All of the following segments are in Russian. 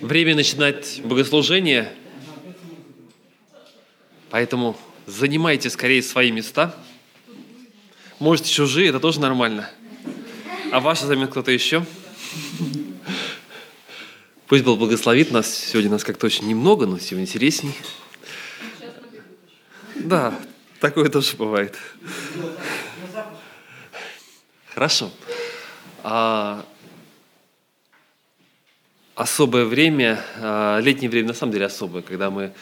Время начинать богослужение, поэтому занимайте скорее свои места. Можете чужие, это тоже нормально. А ваши займет кто-то еще? Пусть Бог благословит нас. Сегодня нас как-то очень немного, но сегодня интересней. Да, такое тоже бывает. Хорошо. А, особое время, а, летнее время на самом деле особое, когда мы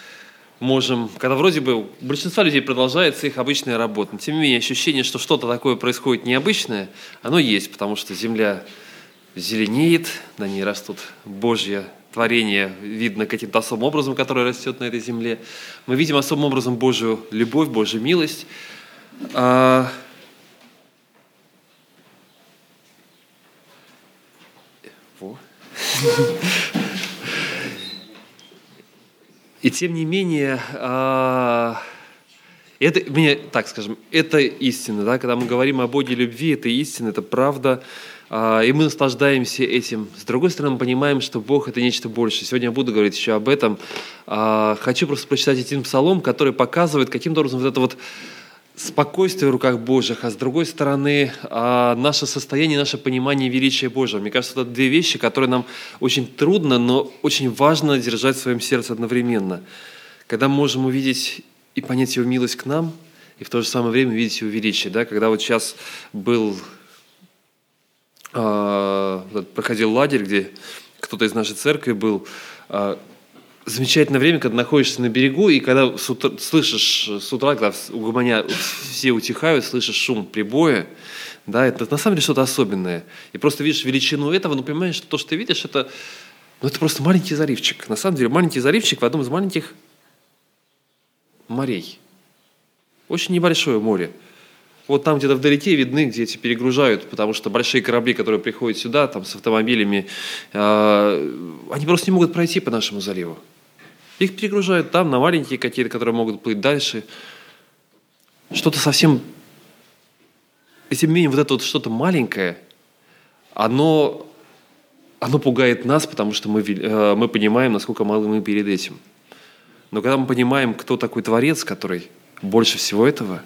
можем, когда вроде бы у большинства людей продолжается их обычная работа, но тем не менее ощущение, что что-то такое происходит необычное, оно есть, потому что земля зеленеет, на ней растут Божье творение, видно каким-то особым образом, которое растет на этой земле. Мы видим особым образом Божью любовь, Божью милость. И тем не менее, а, это, мне, так скажем, это истина, да, когда мы говорим о Боге любви, это истина, это правда, а, и мы наслаждаемся этим. С другой стороны, мы понимаем, что Бог – это нечто большее. Сегодня я буду говорить еще об этом. А, хочу просто прочитать один псалом, который показывает каким-то образом вот это вот спокойствие в руках Божьих, а с другой стороны а, наше состояние, наше понимание величия Божьего. Мне кажется, это две вещи, которые нам очень трудно, но очень важно держать в своем сердце одновременно. Когда мы можем увидеть и понять Его милость к нам, и в то же самое время видеть Его величие. Да? Когда вот сейчас был, э, проходил лагерь, где кто-то из нашей церкви был, э, замечательное время, когда находишься на берегу, и когда с утра, слышишь с утра, когда у гуманя все утихают, слышишь шум прибоя, да, это на самом деле что-то особенное. И просто видишь величину этого, но понимаешь, что то, что ты видишь, это, ну, это просто маленький заливчик. На самом деле маленький заливчик в одном из маленьких морей. Очень небольшое море. Вот там где-то вдалеке видны, где эти перегружают, потому что большие корабли, которые приходят сюда, там с автомобилями, э, они просто не могут пройти по нашему заливу. Их перегружают там на маленькие какие-то, которые могут плыть дальше. Что-то совсем... И тем не менее, вот это вот что-то маленькое, оно, оно пугает нас, потому что мы, э, мы понимаем, насколько мало мы перед этим. Но когда мы понимаем, кто такой Творец, который больше всего этого,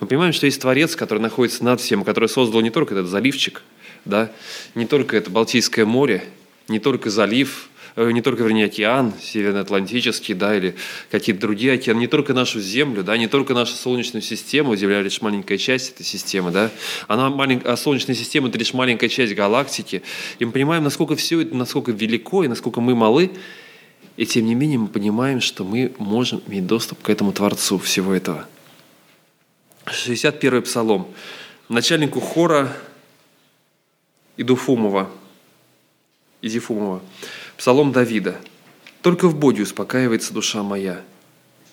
мы понимаем, что есть Творец, который находится над всем, который создал не только этот заливчик, да, не только это Балтийское море, не только залив, не только, вернее, океан, Североатлантический, да, или какие-то другие океаны, не только нашу Землю, да, не только нашу Солнечную систему, Земля лишь маленькая часть этой системы, да, она малень... а Солнечная система – это лишь маленькая часть галактики, и мы понимаем, насколько все это, насколько велико и насколько мы малы, и тем не менее мы понимаем, что мы можем иметь доступ к этому Творцу всего этого. 61-й псалом. Начальнику хора Идуфумова, Изифумова. Псалом Давида. «Только в Боге успокаивается душа моя,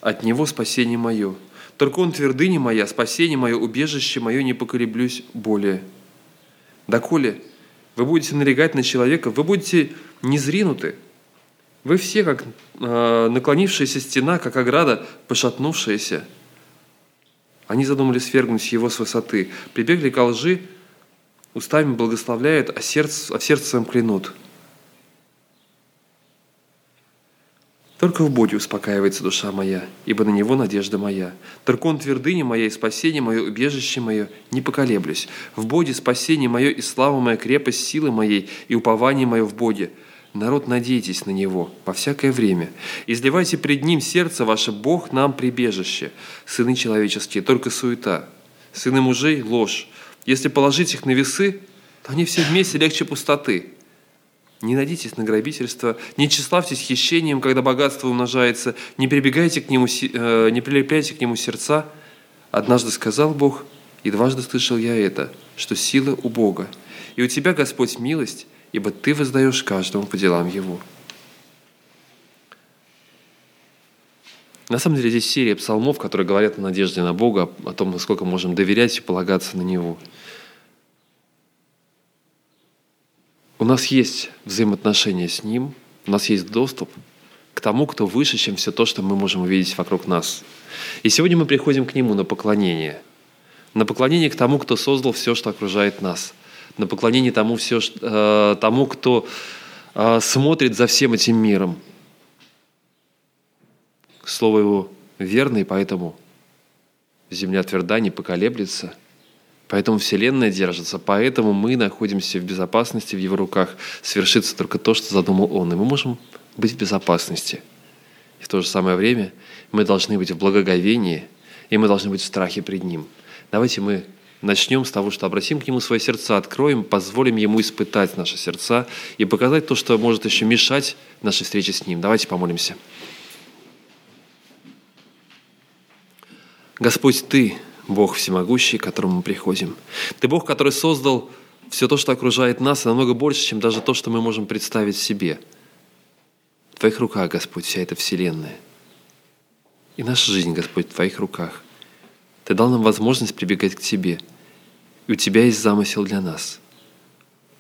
от Него спасение мое. Только Он твердыня моя, спасение мое, убежище мое, не поколеблюсь более. Доколе вы будете налегать на человека, вы будете незринуты. Вы все, как э, наклонившаяся стена, как ограда, пошатнувшаяся. Они задумали свергнуть его с высоты, прибегли к лжи, устами благословляют, а, сердце, а в сердце своем клянут – Только в Боге успокаивается душа моя, ибо на Него надежда моя. Только Он твердыня моя и спасение мое, убежище мое, не поколеблюсь. В Боге спасение мое и слава моя, крепость силы моей и упование мое в Боге. Народ, надейтесь на Него во всякое время. Изливайте пред Ним сердце ваше, Бог нам прибежище. Сыны человеческие, только суета. Сыны мужей – ложь. Если положить их на весы, то они все вместе легче пустоты. Не надейтесь на грабительство, не тщеславьтесь хищением, когда богатство умножается, не прибегайте к нему, э, не прилепляйте к нему сердца. Однажды сказал Бог, и дважды слышал я это, что сила у Бога. И у тебя, Господь, милость, ибо ты воздаешь каждому по делам его. На самом деле здесь серия псалмов, которые говорят о надежде на Бога, о том, насколько можем доверять и полагаться на Него. У нас есть взаимоотношения с Ним, у нас есть доступ к тому, кто выше, чем все то, что мы можем увидеть вокруг нас. И сегодня мы приходим к Нему на поклонение. На поклонение к тому, кто создал все, что окружает нас. На поклонение тому, все, э, тому кто а, смотрит за всем этим миром. Слово Его верно, и поэтому земля тверда, не поколеблется. Поэтому Вселенная держится, поэтому мы находимся в безопасности в Его руках. Свершится только то, что задумал Он, и мы можем быть в безопасности. И в то же самое время мы должны быть в благоговении, и мы должны быть в страхе пред Ним. Давайте мы начнем с того, что обратим к Нему свои сердца, откроем, позволим Ему испытать наши сердца и показать то, что может еще мешать нашей встрече с Ним. Давайте помолимся. Господь, Ты Бог всемогущий, к которому мы приходим. Ты Бог, который создал все то, что окружает нас, намного больше, чем даже то, что мы можем представить себе. В Твоих руках, Господь, вся эта вселенная. И наша жизнь, Господь, в Твоих руках. Ты дал нам возможность прибегать к Тебе. И у Тебя есть замысел для нас.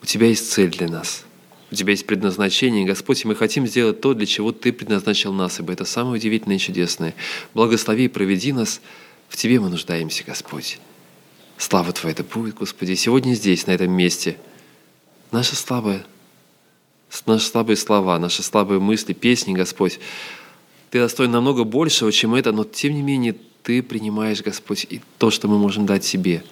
У Тебя есть цель для нас. У Тебя есть предназначение, Господь, и мы хотим сделать то, для чего Ты предназначил нас, ибо это самое удивительное и чудесное. Благослови и проведи нас – в Тебе мы нуждаемся, Господь. Слава Твоя да будет, Господи, сегодня здесь, на этом месте. Наши слабые, наши слабые слова, наши слабые мысли, песни, Господь. Ты достоин намного большего, чем это, но тем не менее Ты принимаешь, Господь, и то, что мы можем дать себе.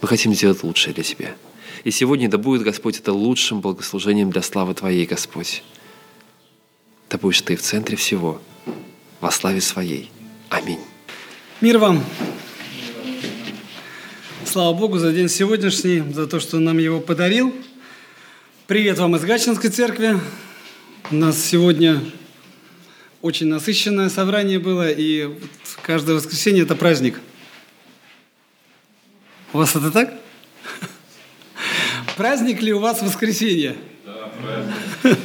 Мы хотим сделать лучшее для Тебя. И сегодня да будет, Господь, это лучшим благослужением для славы Твоей, Господь. Да будешь Ты в центре всего, во славе Своей. Аминь. Мир вам! Слава Богу за день сегодняшний, за то, что нам его подарил. Привет вам из Гачинской церкви. У нас сегодня очень насыщенное собрание было, и каждое воскресенье это праздник. У вас это так? Праздник ли у вас воскресенье? Да, праздник.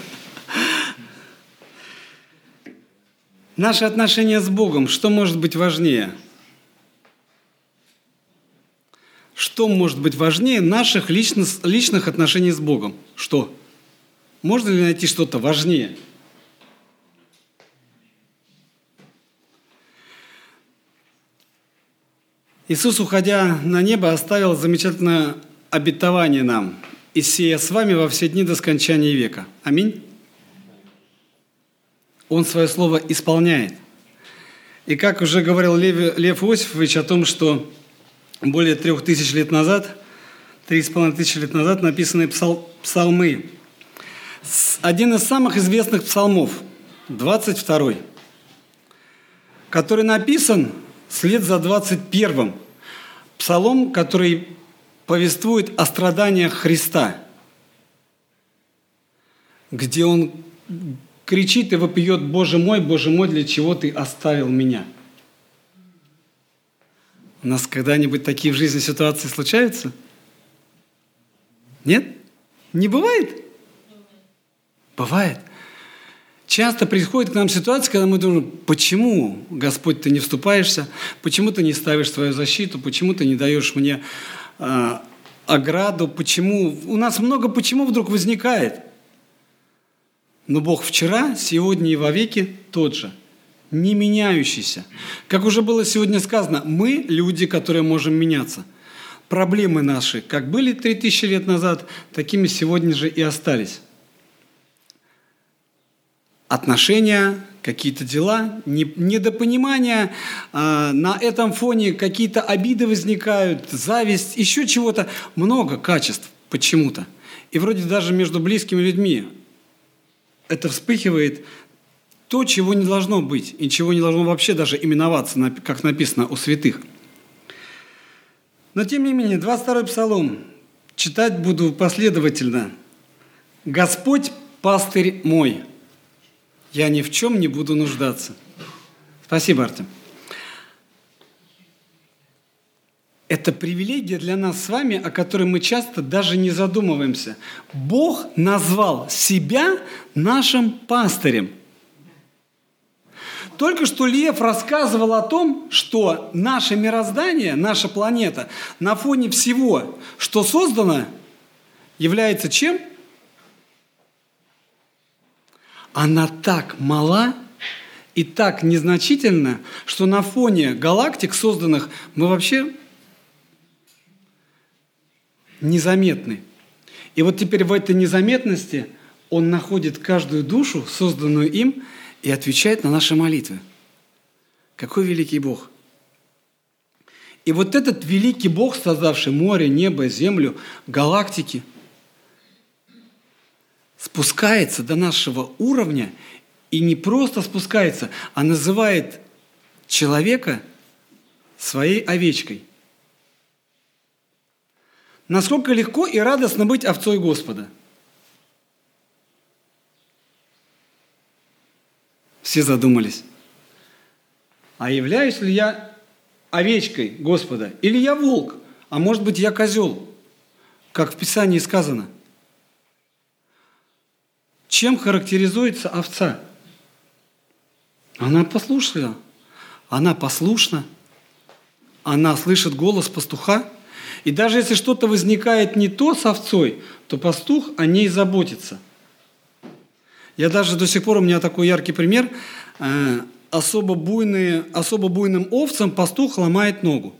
Наши отношения с Богом, что может быть важнее? Что может быть важнее наших личных, личных отношений с Богом? Что? Можно ли найти что-то важнее? Иисус, уходя на небо, оставил замечательное обетование нам «И сея с вами во все дни до скончания века». Аминь. Он свое слово исполняет. И как уже говорил Лев, Лев Иосифович о том, что более трех тысяч лет назад, три с половиной тысячи лет назад написаны псал, псалмы. Один из самых известных псалмов, 22 который написан вслед за 21-м. Псалом, который повествует о страданиях Христа, где он кричит и вопиет, «Боже мой, Боже мой, для чего ты оставил меня?» У нас когда-нибудь такие в жизни ситуации случаются? Нет? Не бывает? Бывает. Часто приходит к нам ситуация, когда мы думаем, почему, Господь, ты не вступаешься, почему ты не ставишь свою защиту, почему ты не даешь мне э, ограду, почему... У нас много почему вдруг возникает – но Бог вчера, сегодня и вовеки тот же, не меняющийся. Как уже было сегодня сказано, мы люди, которые можем меняться. Проблемы наши, как были 3000 лет назад, такими сегодня же и остались. Отношения, какие-то дела, недопонимания, а, на этом фоне какие-то обиды возникают, зависть, еще чего-то. Много качеств почему-то. И вроде даже между близкими людьми это вспыхивает то, чего не должно быть, и чего не должно вообще даже именоваться, как написано у святых. Но тем не менее, 22-й псалом читать буду последовательно. «Господь – пастырь мой, я ни в чем не буду нуждаться». Спасибо, Артем. Это привилегия для нас с вами, о которой мы часто даже не задумываемся. Бог назвал себя нашим пастырем. Только что Лев рассказывал о том, что наше мироздание, наша планета на фоне всего, что создано, является чем? Она так мала и так незначительна, что на фоне галактик, созданных, мы вообще незаметны. И вот теперь в этой незаметности Он находит каждую душу, созданную им, и отвечает на наши молитвы. Какой великий Бог! И вот этот великий Бог, создавший море, небо, землю, галактики, спускается до нашего уровня и не просто спускается, а называет человека своей овечкой. Насколько легко и радостно быть овцой Господа. Все задумались. А являюсь ли я овечкой Господа? Или я волк? А может быть, я козел? Как в Писании сказано. Чем характеризуется овца? Она послушна. Она послушна. Она слышит голос пастуха. И даже если что-то возникает не то с овцой, то пастух о ней заботится. Я даже до сих пор, у меня такой яркий пример, э, особо, буйные, особо буйным овцам пастух ломает ногу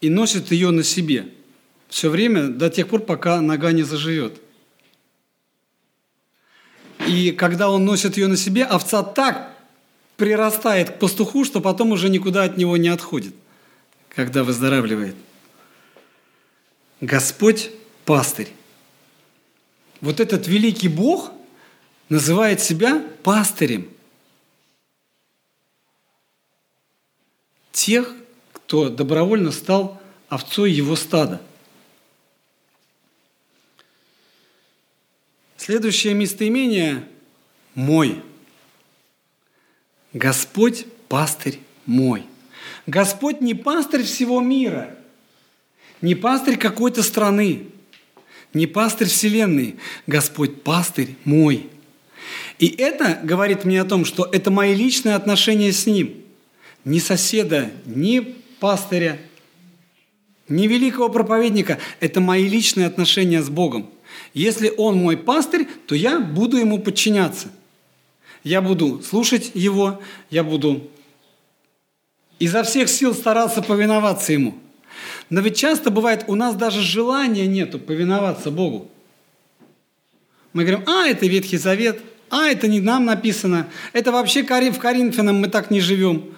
и носит ее на себе все время до тех пор, пока нога не заживет. И когда он носит ее на себе, овца так прирастает к пастуху, что потом уже никуда от него не отходит, когда выздоравливает. Господь – пастырь. Вот этот великий Бог называет себя пастырем тех, кто добровольно стал овцой его стада. Следующее местоимение – «мой». Господь – пастырь мой. Господь не пастырь всего мира, не пастырь какой-то страны, не пастырь вселенной. Господь – пастырь мой. И это говорит мне о том, что это мои личные отношения с Ним. Ни соседа, ни пастыря, ни великого проповедника. Это мои личные отношения с Богом. Если Он мой пастырь, то я буду Ему подчиняться – я буду слушать Его, я буду изо всех сил стараться повиноваться Ему. Но ведь часто бывает, у нас даже желания нету повиноваться Богу. Мы говорим, а, это Ветхий Завет, а, это не нам написано, это вообще в Коринфянам мы так не живем.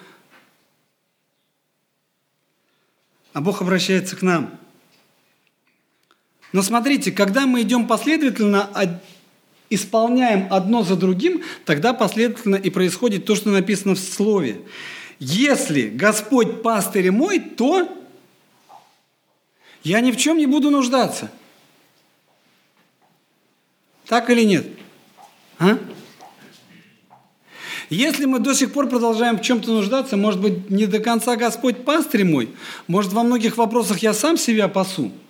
А Бог обращается к нам. Но смотрите, когда мы идем последовательно исполняем одно за другим, тогда последовательно и происходит то, что написано в Слове. Если Господь пастырь мой, то я ни в чем не буду нуждаться. Так или нет? А? Если мы до сих пор продолжаем в чем-то нуждаться, может быть, не до конца Господь пастырь мой, может, во многих вопросах я сам себя пасу –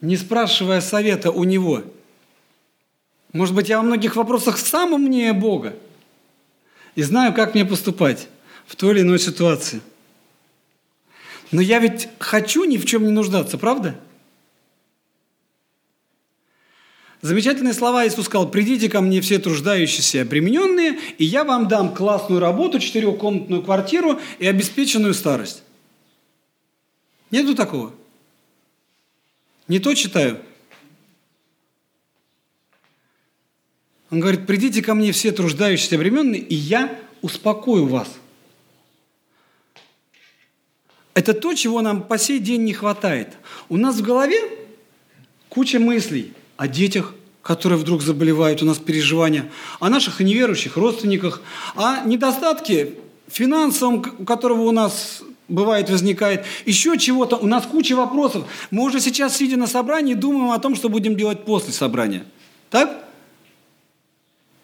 не спрашивая совета у Него. Может быть, я во многих вопросах сам умнее Бога и знаю, как мне поступать в той или иной ситуации. Но я ведь хочу ни в чем не нуждаться, правда? Замечательные слова Иисус сказал, «Придите ко мне все труждающиеся и обремененные, и я вам дам классную работу, четырехкомнатную квартиру и обеспеченную старость». Нету такого? Не то читаю. Он говорит, придите ко мне все труждающиеся временные, и я успокою вас. Это то, чего нам по сей день не хватает. У нас в голове куча мыслей о детях, которые вдруг заболевают, у нас переживания, о наших неверующих родственниках, о недостатке финансовом, у которого у нас бывает, возникает, еще чего-то. У нас куча вопросов. Мы уже сейчас, сидя на собрании, думаем о том, что будем делать после собрания. Так?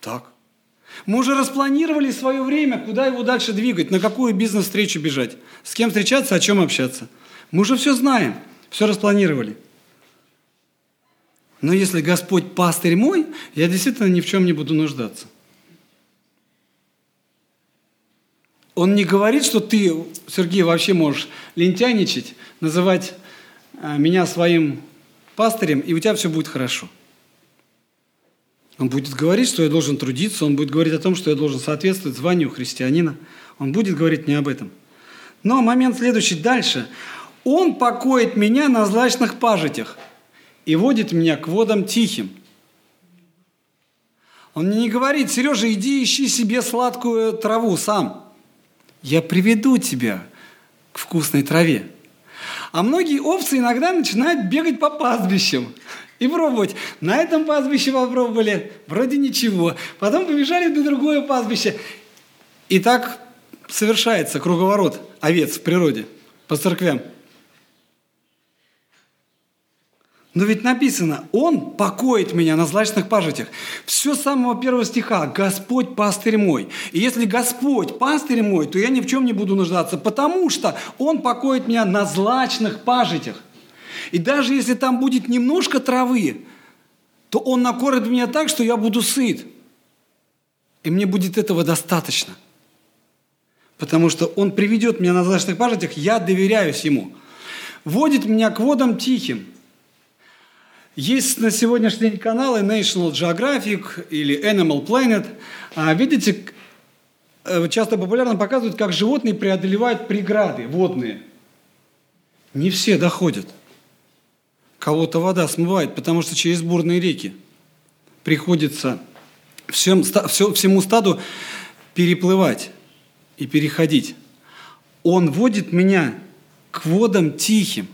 Так. Мы уже распланировали свое время, куда его дальше двигать, на какую бизнес-встречу бежать, с кем встречаться, о чем общаться. Мы уже все знаем, все распланировали. Но если Господь пастырь мой, я действительно ни в чем не буду нуждаться. Он не говорит, что ты, Сергей, вообще можешь лентяничать, называть а, меня своим пастырем, и у тебя все будет хорошо. Он будет говорить, что я должен трудиться, он будет говорить о том, что я должен соответствовать званию христианина. Он будет говорить не об этом. Но момент следующий дальше. Он покоит меня на злачных пажитях и водит меня к водам тихим. Он мне не говорит, Сережа, иди ищи себе сладкую траву сам. Я приведу тебя к вкусной траве. А многие овцы иногда начинают бегать по пастбищам и пробовать. На этом пастбище попробовали, вроде ничего. Потом побежали на другое пастбище. И так совершается круговорот овец в природе по церквям. Но ведь написано, Он покоит меня на злачных пажитях. Все с самого первого стиха. Господь пастырь мой. И если Господь пастырь мой, то я ни в чем не буду нуждаться, потому что Он покоит меня на злачных пажитях. И даже если там будет немножко травы, то Он накормит меня так, что я буду сыт. И мне будет этого достаточно. Потому что Он приведет меня на злачных пажитях, я доверяюсь Ему. Водит меня к водам тихим – есть на сегодняшний день каналы National Geographic или Animal Planet. А, видите, э, часто популярно показывают, как животные преодолевают преграды водные. Не все доходят. Кого-то вода смывает, потому что через бурные реки приходится всем, всему стаду переплывать и переходить. Он водит меня к водам тихим.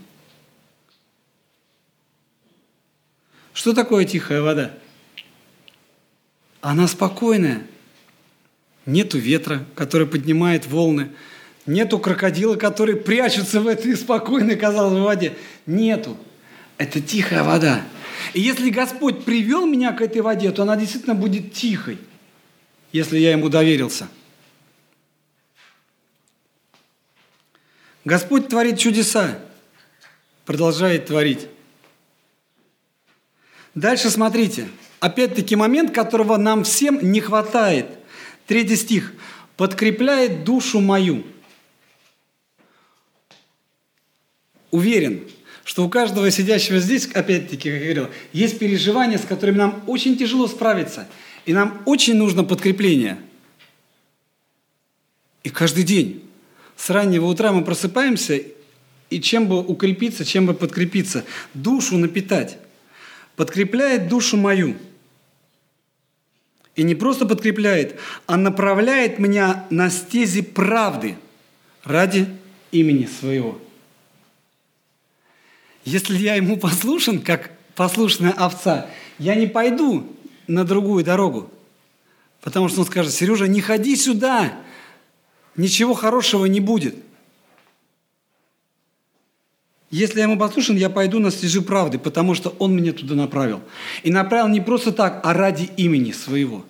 Что такое тихая вода? Она спокойная. Нету ветра, который поднимает волны. Нету крокодила, который прячется в этой спокойной, казалось бы, воде. Нету. Это тихая вода. И если Господь привел меня к этой воде, то она действительно будет тихой, если я ему доверился. Господь творит чудеса, продолжает творить. Дальше смотрите. Опять-таки момент, которого нам всем не хватает. Третий стих. «Подкрепляет душу мою». Уверен, что у каждого сидящего здесь, опять-таки, как я говорил, есть переживания, с которыми нам очень тяжело справиться. И нам очень нужно подкрепление. И каждый день с раннего утра мы просыпаемся, и чем бы укрепиться, чем бы подкрепиться, душу напитать подкрепляет душу мою. И не просто подкрепляет, а направляет меня на стези правды ради имени своего. Если я ему послушен, как послушная овца, я не пойду на другую дорогу. Потому что он скажет, Сережа, не ходи сюда, ничего хорошего не будет – если я ему послушан, я пойду на стежи правды, потому что он меня туда направил. И направил не просто так, а ради имени своего.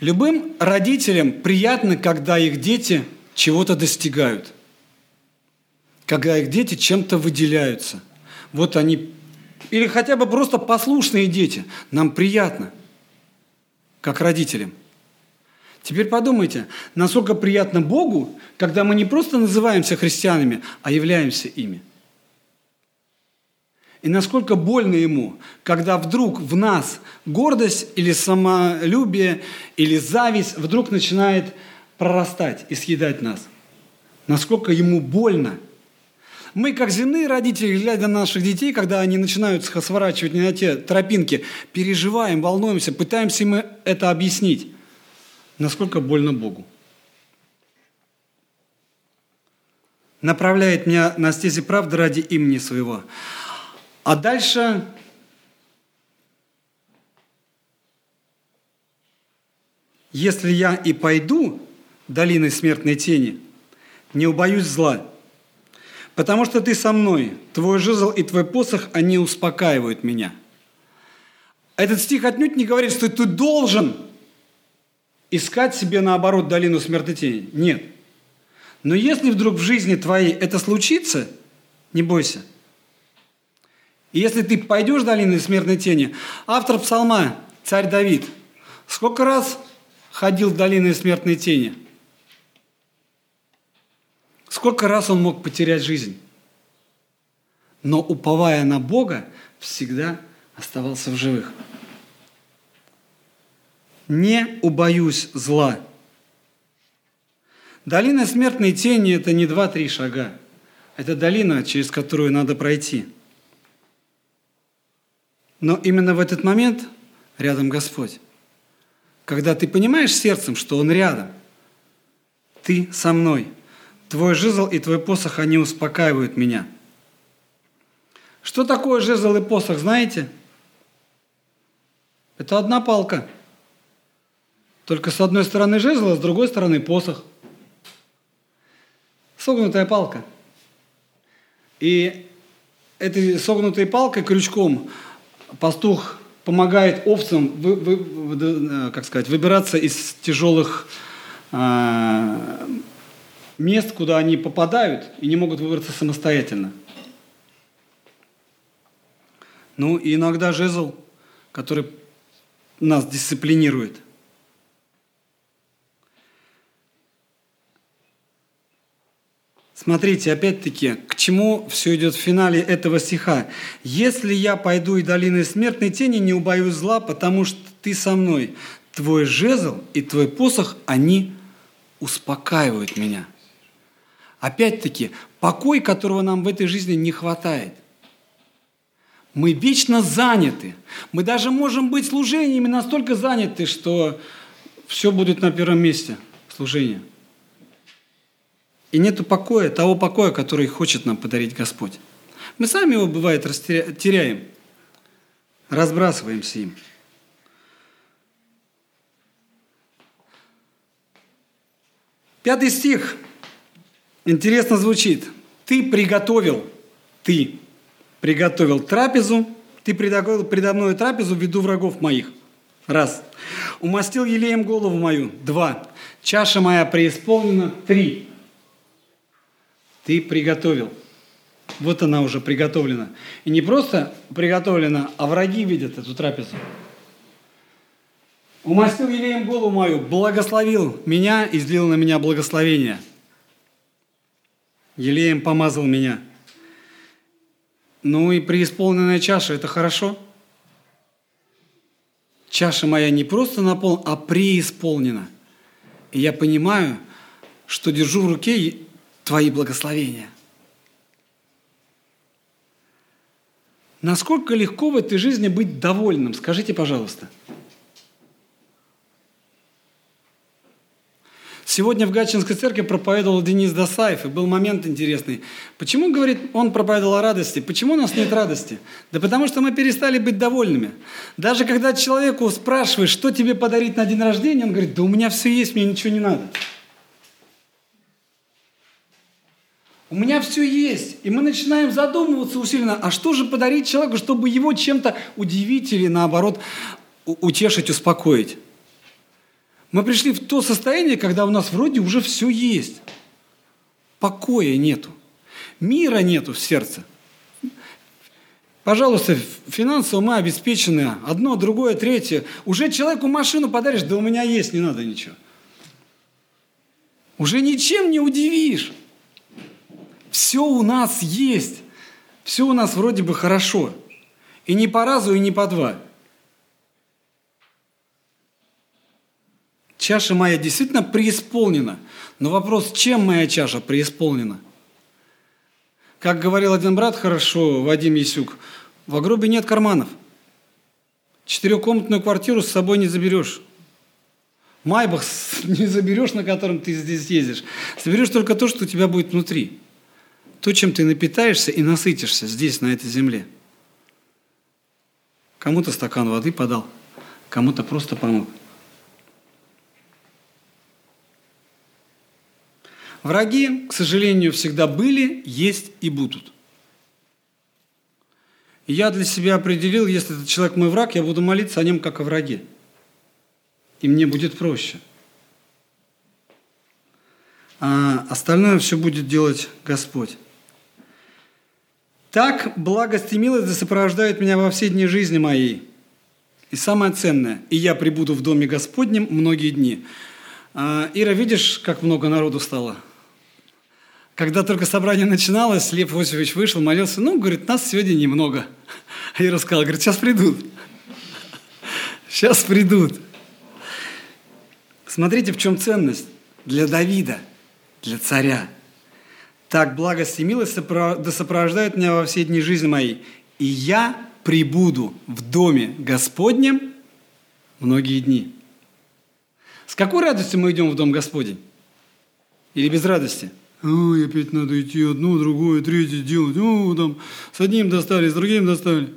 Любым родителям приятно, когда их дети чего-то достигают. Когда их дети чем-то выделяются. Вот они, или хотя бы просто послушные дети. Нам приятно, как родителям – Теперь подумайте, насколько приятно Богу, когда мы не просто называемся христианами, а являемся ими. И насколько больно ему, когда вдруг в нас гордость или самолюбие или зависть вдруг начинает прорастать и съедать нас. Насколько ему больно. Мы, как земные родители, глядя на наших детей, когда они начинают сворачивать не на те тропинки, переживаем, волнуемся, пытаемся им это объяснить насколько больно Богу. Направляет меня на стези правды ради имени своего. А дальше Если я и пойду долиной смертной тени, не убоюсь зла, потому что ты со мной, твой жезл и твой посох, они успокаивают меня. Этот стих отнюдь не говорит, что ты должен искать себе, наоборот, долину смерти тени. Нет. Но если вдруг в жизни твоей это случится, не бойся. И если ты пойдешь в долину смертной тени, автор псалма, царь Давид, сколько раз ходил в долины смертной тени? Сколько раз он мог потерять жизнь? Но уповая на Бога, всегда оставался в живых не убоюсь зла. Долина смертной тени – это не два-три шага. Это долина, через которую надо пройти. Но именно в этот момент рядом Господь. Когда ты понимаешь сердцем, что Он рядом, ты со мной. Твой жезл и твой посох, они успокаивают меня. Что такое жезл и посох, знаете? Это одна палка. Только с одной стороны жезл, а с другой стороны посох. Согнутая палка. И этой согнутой палкой, крючком, пастух помогает овцам вы, вы, как сказать, выбираться из тяжелых э, мест, куда они попадают и не могут выбраться самостоятельно. Ну и иногда жезл, который нас дисциплинирует. Смотрите, опять-таки, к чему все идет в финале этого стиха. «Если я пойду и долиной смертной тени, не убоюсь зла, потому что ты со мной. Твой жезл и твой посох, они успокаивают меня». Опять-таки, покой, которого нам в этой жизни не хватает. Мы вечно заняты. Мы даже можем быть служениями настолько заняты, что все будет на первом месте служение. И нету покоя, того покоя, который хочет нам подарить Господь. Мы сами его, бывает, теряем, разбрасываемся им. Пятый стих интересно звучит. Ты приготовил, ты приготовил трапезу, ты приготовил предо мной трапезу в виду врагов моих. Раз. Умастил елеем голову мою. Два. Чаша моя преисполнена. Три. Ты приготовил. Вот она уже приготовлена. И не просто приготовлена, а враги видят эту трапезу. Умастил елеем голову мою, благословил меня и излил на меня благословение. Елеем помазал меня – ну и преисполненная чаша – это хорошо. Чаша моя не просто наполнена, а преисполнена. И я понимаю, что держу в руке Твои благословения. Насколько легко в этой жизни быть довольным? Скажите, пожалуйста. Сегодня в Гатчинской церкви проповедовал Денис Досаев, и был момент интересный. Почему, говорит, он проповедовал о радости? Почему у нас нет радости? Да потому что мы перестали быть довольными. Даже когда человеку спрашиваешь, что тебе подарить на день рождения, он говорит, да у меня все есть, мне ничего не надо. У меня все есть. И мы начинаем задумываться усиленно, а что же подарить человеку, чтобы его чем-то удивить или наоборот утешить, успокоить. Мы пришли в то состояние, когда у нас вроде уже все есть. Покоя нету. Мира нету в сердце. Пожалуйста, финансово мы обеспечены. Одно, другое, третье. Уже человеку машину подаришь, да у меня есть, не надо ничего. Уже ничем не удивишь. Все у нас есть. Все у нас вроде бы хорошо. И не по разу, и не по два. Чаша моя действительно преисполнена. Но вопрос, чем моя чаша преисполнена? Как говорил один брат хорошо, Вадим Ясюк, в гробе нет карманов. Четырехкомнатную квартиру с собой не заберешь. Майбах не заберешь, на котором ты здесь ездишь. Заберешь только то, что у тебя будет внутри. То, чем ты напитаешься и насытишься здесь, на этой земле. Кому-то стакан воды подал, кому-то просто помог. Враги, к сожалению, всегда были, есть и будут. И я для себя определил, если этот человек мой враг, я буду молиться о нем как о враге. И мне будет проще. А остальное все будет делать Господь. Так благость и милость сопровождают меня во все дни жизни моей. И самое ценное, и я прибуду в доме Господнем многие дни. А, Ира, видишь, как много народу стало? Когда только собрание начиналось, Лев Иосифович вышел, молился, ну, говорит, нас сегодня немного. Я рассказал, говорит, сейчас придут. Сейчас придут. Смотрите, в чем ценность для Давида. для царя. Так благость и милость да сопровождают меня во все дни жизни моей, и я прибуду в доме Господнем многие дни. С какой радостью мы идем в дом Господень? Или без радости? Ой, опять надо идти одно, другое, третье делать. О, там с одним достали, с другим достали.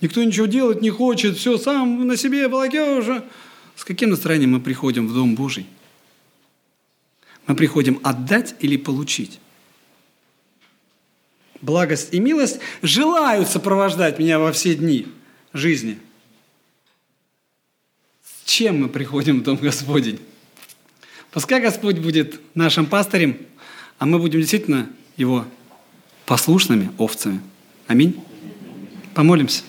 Никто ничего делать не хочет, все, сам на себе уже. С каким настроением мы приходим в Дом Божий? Мы приходим отдать или получить? Благость и милость желают сопровождать меня во все дни жизни. С чем мы приходим в Дом Господень? Пускай Господь будет нашим пастырем, а мы будем действительно Его послушными овцами. Аминь. Помолимся.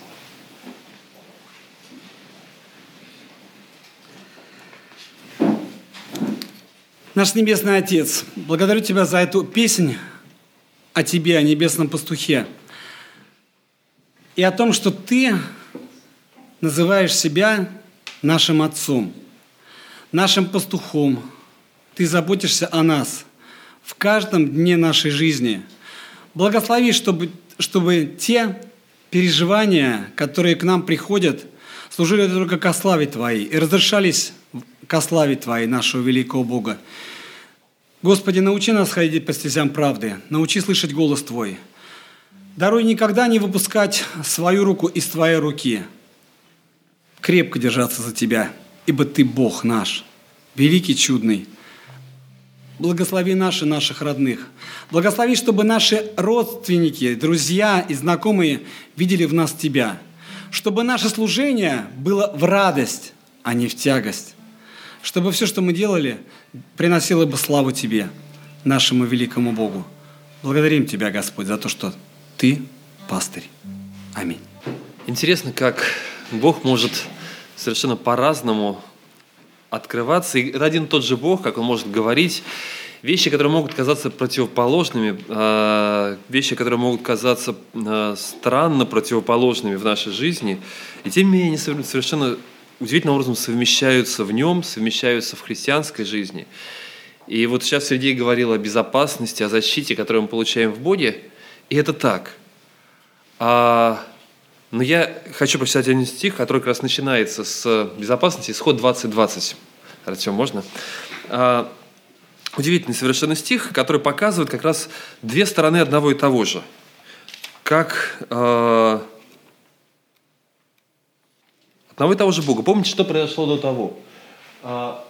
Наш Небесный Отец, благодарю Тебя за эту песнь о Тебе, о Небесном Пастухе. И о том, что Ты называешь себя нашим Отцом, нашим Пастухом. Ты заботишься о нас в каждом дне нашей жизни. Благослови, чтобы, чтобы те переживания, которые к нам приходят, служили только ко славе Твоей и разрешались ко славе Твоей, нашего великого Бога. Господи, научи нас ходить по стезям правды, научи слышать голос Твой. Даруй никогда не выпускать свою руку из Твоей руки, крепко держаться за Тебя, ибо Ты Бог наш, великий, чудный. Благослови наши, наших родных. Благослови, чтобы наши родственники, друзья и знакомые видели в нас Тебя. Чтобы наше служение было в радость, а не в тягость чтобы все, что мы делали, приносило бы славу Тебе, нашему великому Богу. Благодарим Тебя, Господь, за то, что Ты пастырь. Аминь. Интересно, как Бог может совершенно по-разному открываться. И один тот же Бог, как Он может говорить вещи, которые могут казаться противоположными, а, вещи, которые могут казаться а, странно противоположными в нашей жизни, и тем не менее они совершенно удивительным образом совмещаются в нем, совмещаются в христианской жизни. И вот сейчас Сергей говорил о безопасности, о защите, которую мы получаем в Боге, и это так. А, но я хочу прочитать один стих, который как раз начинается с безопасности, исход 2020. Артем, можно? А, удивительный совершенно стих, который показывает как раз две стороны одного и того же. Как а, Одного и того же Бога. Помните, что произошло до того? А,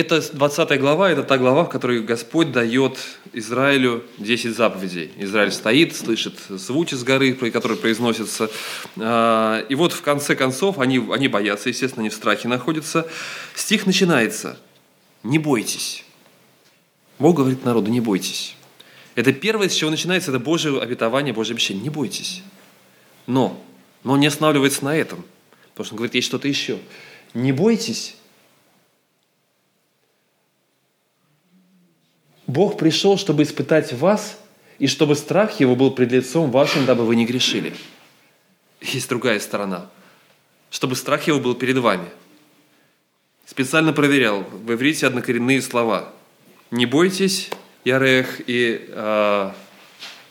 это 20 глава, это та глава, в которой Господь дает Израилю 10 заповедей. Израиль стоит, слышит звуки с горы, которые произносятся. А, и вот в конце концов они, они боятся, естественно, они в страхе находятся. Стих начинается. «Не бойтесь». Бог говорит народу, не бойтесь. Это первое, с чего начинается, это Божье обетование, Божье обещание. Не бойтесь. Но но он не останавливается на этом, потому что он говорит, есть что-то еще. Не бойтесь. Бог пришел, чтобы испытать вас, и чтобы страх его был пред лицом вашим, дабы вы не грешили. Есть другая сторона. Чтобы страх его был перед вами. Специально проверял в иврите однокоренные слова. Не бойтесь, Ярех и э,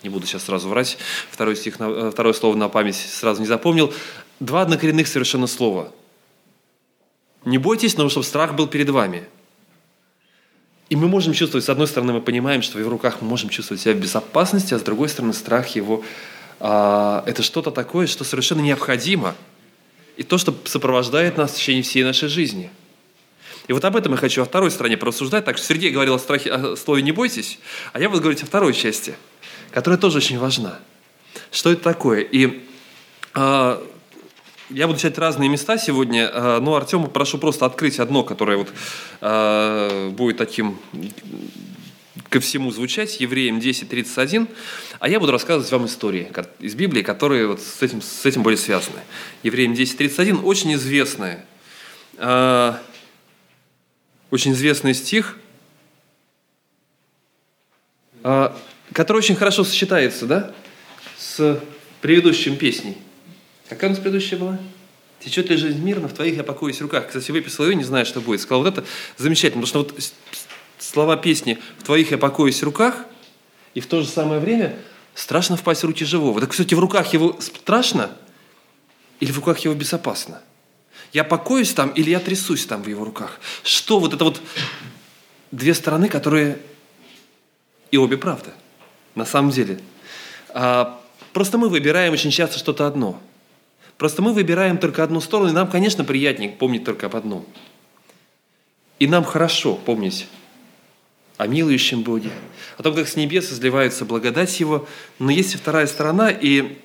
не буду сейчас сразу врать, второй стих, э, второе слово на память сразу не запомнил. Два однокоренных совершенно слова. Не бойтесь, но чтобы страх был перед вами. И мы можем чувствовать, с одной стороны, мы понимаем, что в его руках мы можем чувствовать себя в безопасности, а с другой стороны, страх его а, – это что-то такое, что совершенно необходимо. И то, что сопровождает нас в течение всей нашей жизни. И вот об этом я хочу о второй стороне порассуждать. Так что Сергей говорил о страхе, о слове «не бойтесь», а я буду говорить о второй части – которая тоже очень важна. Что это такое? И э, я буду читать разные места сегодня, э, но Артему прошу просто открыть одно, которое вот, э, будет таким ко всему звучать, Евреям 10.31, а я буду рассказывать вам истории из Библии, которые вот с, этим, с этим были связаны. Евреям 10.31 очень известный, э, очень известный стих, который очень хорошо сочетается, да, с предыдущим песней. Какая у нас предыдущая была? Течет ли жизнь мирно, в твоих я покоюсь руках. Кстати, выписал ее, не знаю, что будет. Сказал, вот это замечательно, потому что вот слова песни «В твоих я покоюсь руках», и в то же самое время страшно впасть в руки живого. Так, кстати, в руках его страшно или в руках его безопасно? Я покоюсь там или я трясусь там в его руках? Что вот это вот две стороны, которые и обе правда, на самом деле. А, просто мы выбираем очень часто что-то одно. Просто мы выбираем только одну сторону, и нам, конечно, приятнее помнить только об одном. И нам хорошо помнить о милующем Боге, о том, как с небес изливается благодать Его. Но есть и вторая сторона, и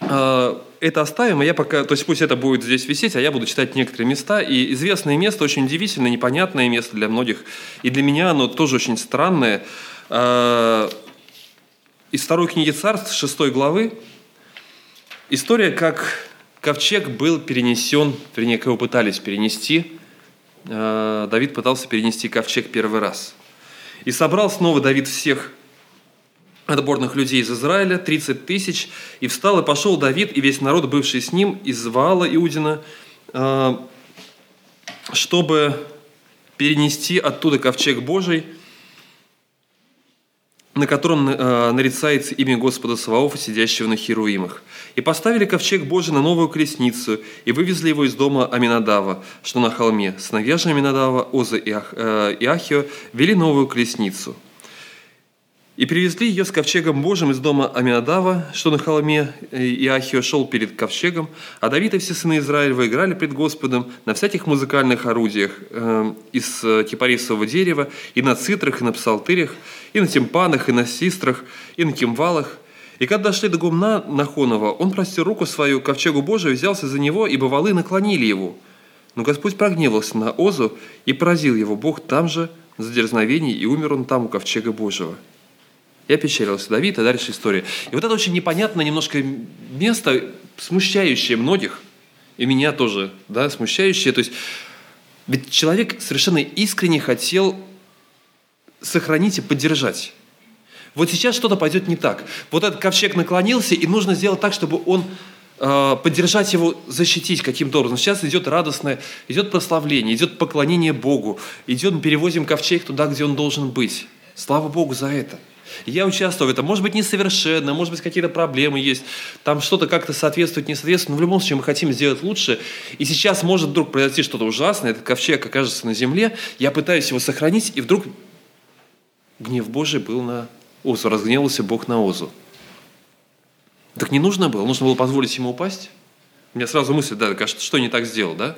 э, это оставим, а я пока, то есть пусть это будет здесь висеть, а я буду читать некоторые места. И известное место, очень удивительное, непонятное место для многих, и для меня оно тоже очень странное. Э, из второй книги Царств, шестой главы, история, как ковчег был перенесен, вернее, его пытались перенести. Э, Давид пытался перенести ковчег первый раз. И собрал снова Давид всех отборных людей из Израиля, 30 тысяч, и встал и пошел Давид и весь народ, бывший с ним, из Ваала Иудина, э, чтобы перенести оттуда ковчег Божий – на котором э, нарицается имя Господа Саваофа, сидящего на Херуимах. И поставили ковчег Божий на новую колесницу, и вывезли его из дома Аминадава, что на холме. Сыновья же Аминадава, Оза и, Ах, э, Ахио, вели новую колесницу. И привезли ее с ковчегом Божьим из дома Аминадава, что на холме Иахио шел перед ковчегом, а Давид и все сыны Израилева играли пред Господом на всяких музыкальных орудиях э, из кипарисового дерева, и на цитрах, и на псалтырях, и на тимпанах, и на систрах, и на кимвалах. И когда дошли до гумна Нахонова, он простер руку свою к ковчегу Божию, взялся за него, и бывалы наклонили его. Но Господь прогневался на Озу и поразил его Бог там же за дерзновение, и умер он там у ковчега Божьего. Я печалился Давид, и дальше история. И вот это очень непонятное немножко место, смущающее многих, и меня тоже, да, смущающее. То есть, ведь человек совершенно искренне хотел сохранить и поддержать. Вот сейчас что-то пойдет не так. Вот этот ковчег наклонился, и нужно сделать так, чтобы он э, поддержать его, защитить каким-то образом. Сейчас идет радостное, идет прославление, идет поклонение Богу, идет, перевозим ковчег туда, где он должен быть. Слава Богу за это. Я участвую в этом. Может быть, несовершенно, может быть, какие-то проблемы есть. Там что-то как-то соответствует, не соответствует. Но в любом случае мы хотим сделать лучше. И сейчас может вдруг произойти что-то ужасное. Этот ковчег окажется на земле. Я пытаюсь его сохранить. И вдруг гнев Божий был на Озу. Разгневался Бог на Озу. Так не нужно было. Нужно было позволить ему упасть. У меня сразу мысль, да, а что не так сделал, да?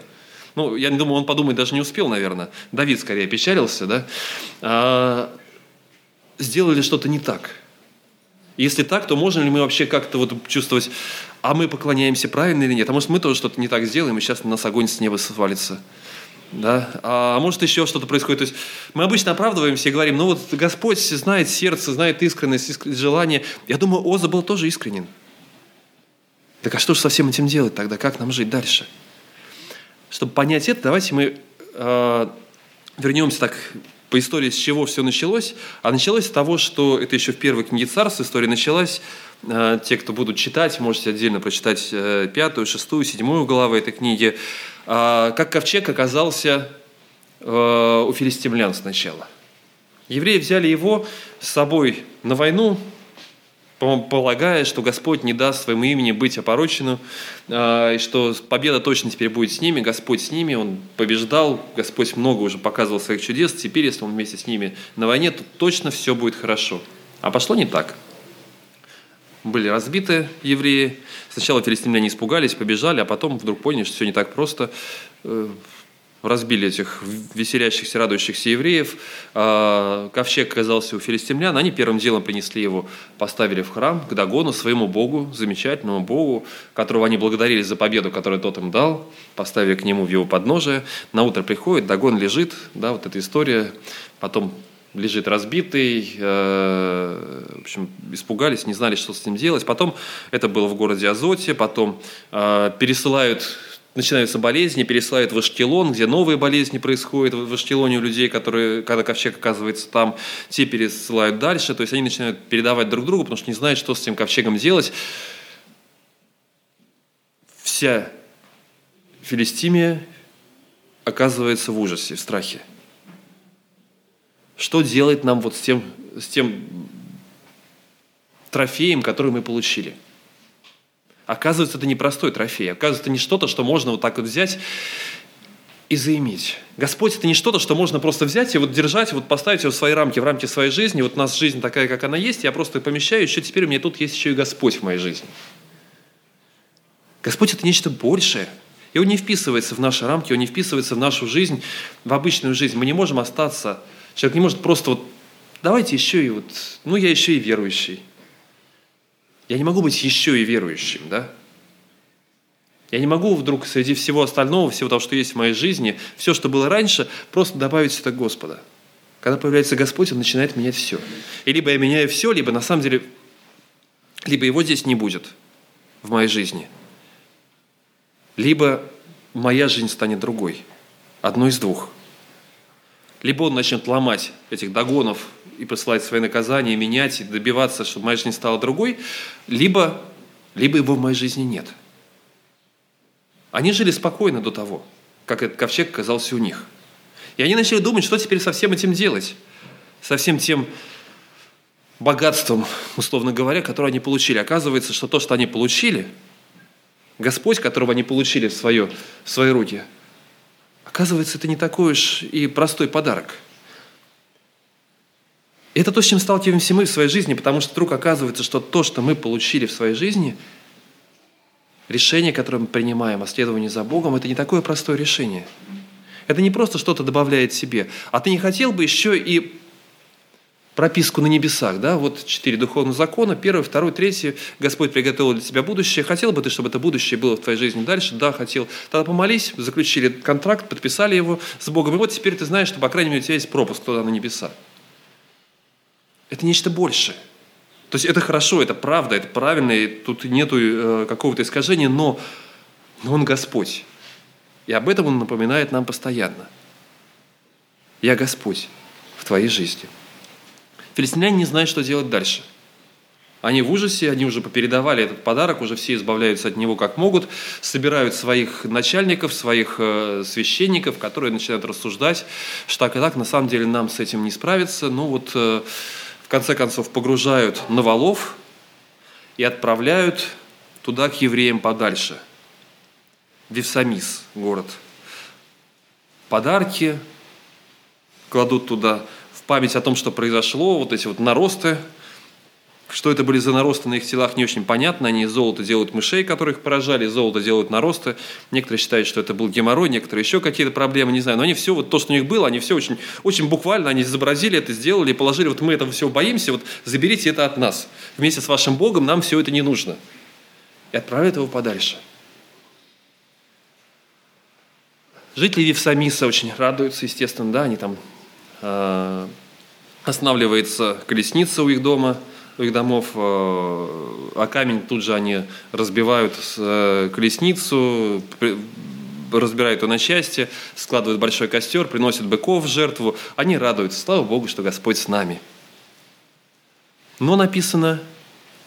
Ну, я не думаю, он подумать даже не успел, наверное. Давид скорее печалился, да? А, сделали что-то не так. Если так, то можем ли мы вообще как-то вот чувствовать, а мы поклоняемся правильно или нет? А может, мы тоже что-то не так сделаем, и сейчас на нас огонь с неба свалится? Да? А может, еще что-то происходит. То есть мы обычно оправдываемся и говорим, ну вот Господь знает сердце, знает искренность, искренность желание. Я думаю, Оза был тоже искренен. Так а что же со всем этим делать тогда? Как нам жить дальше? Чтобы понять это, давайте мы э, вернемся так по истории, с чего все началось. А началось с того, что это еще в первой книге царств история началась. Э, те, кто будут читать, можете отдельно прочитать э, пятую, шестую, седьмую главы этой книги. А, как ковчег оказался э, у филистимлян сначала. Евреи взяли его с собой на войну, полагая, что Господь не даст своему имени быть опороченным, и что победа точно теперь будет с ними, Господь с ними, Он побеждал, Господь много уже показывал своих чудес, теперь, если Он вместе с ними на войне, то точно все будет хорошо. А пошло не так. Были разбиты евреи. Сначала филистимляне испугались, побежали, а потом вдруг поняли, что все не так просто э, разбили этих веселящихся, радующихся евреев. А, ковчег оказался у филистимлян. Они первым делом принесли его, поставили в храм к Дагону, своему богу, замечательному богу, которого они благодарили за победу, которую тот им дал, поставили к нему в его подножие. На утро приходит, Дагон лежит, да, вот эта история. Потом лежит разбитый, э, в общем, испугались, не знали, что с ним делать. Потом это было в городе Азоте, потом э, пересылают начинаются болезни, пересылают в Ашкелон, где новые болезни происходят в Ашкелоне у людей, которые, когда ковчег оказывается там, те пересылают дальше, то есть они начинают передавать друг другу, потому что не знают, что с этим ковчегом делать. Вся Филистимия оказывается в ужасе, в страхе. Что делать нам вот с тем, с тем трофеем, который мы получили? Оказывается, это не простой трофей. Оказывается, это не что-то, что можно вот так вот взять и заиметь. Господь – это не что-то, что можно просто взять и вот держать, вот поставить его в свои рамки, в рамки своей жизни. Вот у нас жизнь такая, как она есть, я просто помещаю, еще теперь у меня тут есть еще и Господь в моей жизни. Господь – это нечто большее. И Он не вписывается в наши рамки, Он не вписывается в нашу жизнь, в обычную жизнь. Мы не можем остаться, человек не может просто вот, давайте еще и вот, ну я еще и верующий. Я не могу быть еще и верующим, да? Я не могу вдруг среди всего остального, всего того, что есть в моей жизни, все, что было раньше, просто добавить сюда Господа. Когда появляется Господь, Он начинает менять все. И либо я меняю все, либо на самом деле, либо Его здесь не будет в моей жизни. Либо моя жизнь станет другой. Одно из двух. Либо Он начнет ломать этих догонов и посылать свои наказания, менять, и добиваться, чтобы моя жизнь стала другой, либо, либо Его в моей жизни нет – они жили спокойно до того, как этот ковчег оказался у них. И они начали думать, что теперь со всем этим делать. Со всем тем богатством, условно говоря, которое они получили. Оказывается, что то, что они получили, Господь, которого они получили в, свое, в свои руки, оказывается, это не такой уж и простой подарок. Это то, с чем сталкиваемся мы в своей жизни, потому что вдруг оказывается, что то, что мы получили в своей жизни – решение, которое мы принимаем о следовании за Богом, это не такое простое решение. Это не просто что-то добавляет себе. А ты не хотел бы еще и прописку на небесах, да, вот четыре духовных закона, первый, второй, третий, Господь приготовил для тебя будущее, хотел бы ты, чтобы это будущее было в твоей жизни дальше, да, хотел, тогда помолись, заключили контракт, подписали его с Богом, и вот теперь ты знаешь, что, по крайней мере, у тебя есть пропуск туда на небеса. Это нечто большее. То есть это хорошо, это правда, это правильно, и тут нет э, какого-то искажения, но, но Он Господь. И об этом Он напоминает нам постоянно. Я Господь в твоей жизни. Филистимляне не знают, что делать дальше. Они в ужасе, они уже попередавали этот подарок, уже все избавляются от него как могут, собирают своих начальников, своих э, священников, которые начинают рассуждать, что так и так, на самом деле нам с этим не справиться. Ну вот э, в конце концов погружают на валов и отправляют туда к евреям подальше. Вифсамис город. Подарки кладут туда память о том, что произошло, вот эти вот наросты – что это были за наросты на их телах, не очень понятно. Они из золота делают мышей, которых поражали, из золота делают наросты. Некоторые считают, что это был геморрой, некоторые еще какие-то проблемы, не знаю. Но они все, вот то, что у них было, они все очень, очень буквально, они изобразили это, сделали, положили, вот мы этого всего боимся, вот заберите это от нас. Вместе с вашим Богом нам все это не нужно. И отправляют его подальше. Жители Вифсамиса очень радуются, естественно, да, они там останавливается колесница у их дома – их домов, э, а камень тут же они разбивают э, колесницу, разбирают ее на части, складывают большой костер, приносят быков в жертву. Они радуются. Слава Богу, что Господь с нами. Но написано,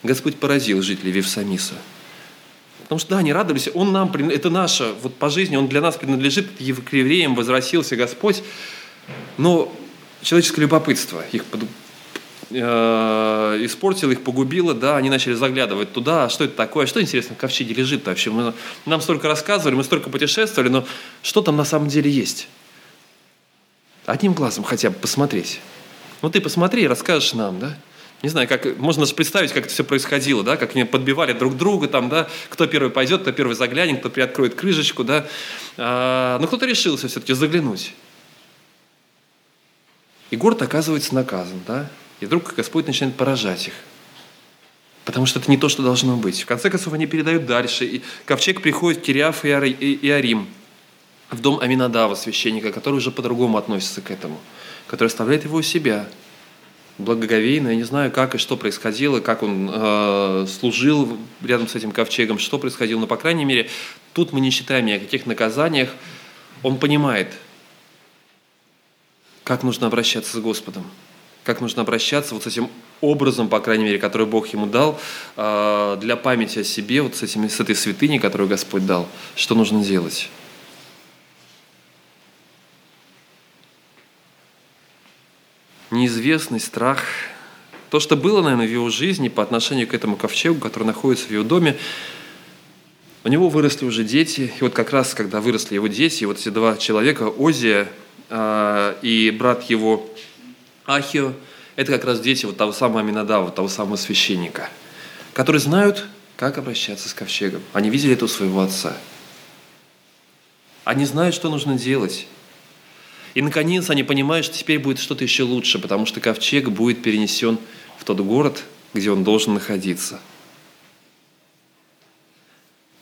Господь поразил жителей Вевсамиса. Потому что, да, они радовались, Он нам, это наше, вот по жизни, Он для нас принадлежит, к евреям возвратился Господь. Но человеческое любопытство их э, испортила их, погубила, да, они начали заглядывать туда, а что это такое, что интересно в лежит вообще. Мы, нам столько рассказывали, мы столько путешествовали, но что там на самом деле есть? Одним глазом хотя бы посмотреть. Ну ты посмотри и расскажешь нам, да? Не знаю, как, можно же представить, как это все происходило, да, как они подбивали друг друга, там, да, кто первый пойдет, кто первый заглянет, кто приоткроет крышечку, да. А, но кто-то решился все-таки заглянуть. И город оказывается наказан, да. И вдруг Господь начинает поражать их. Потому что это не то, что должно быть. В конце концов, они передают дальше. И ковчег приходит Кириаф и Арим, в дом Аминадава, священника, который уже по-другому относится к этому, который оставляет его у себя, благоговейно. Я не знаю, как и что происходило, как он э, служил рядом с этим ковчегом, что происходило. Но, по крайней мере, тут мы не считаем ни о каких наказаниях. Он понимает, как нужно обращаться с Господом как нужно обращаться вот с этим образом, по крайней мере, который Бог ему дал, а, для памяти о себе, вот с, этим, с этой святыней, которую Господь дал, что нужно делать. неизвестность, страх. То, что было, наверное, в его жизни по отношению к этому ковчегу, который находится в его доме, у него выросли уже дети. И вот как раз, когда выросли его дети, вот эти два человека, Озия и брат его Ахио, это как раз дети вот того самого Аминадава, того самого священника, которые знают, как обращаться с ковчегом. Они видели это у своего отца. Они знают, что нужно делать. И, наконец, они понимают, что теперь будет что-то еще лучше, потому что ковчег будет перенесен в тот город, где он должен находиться.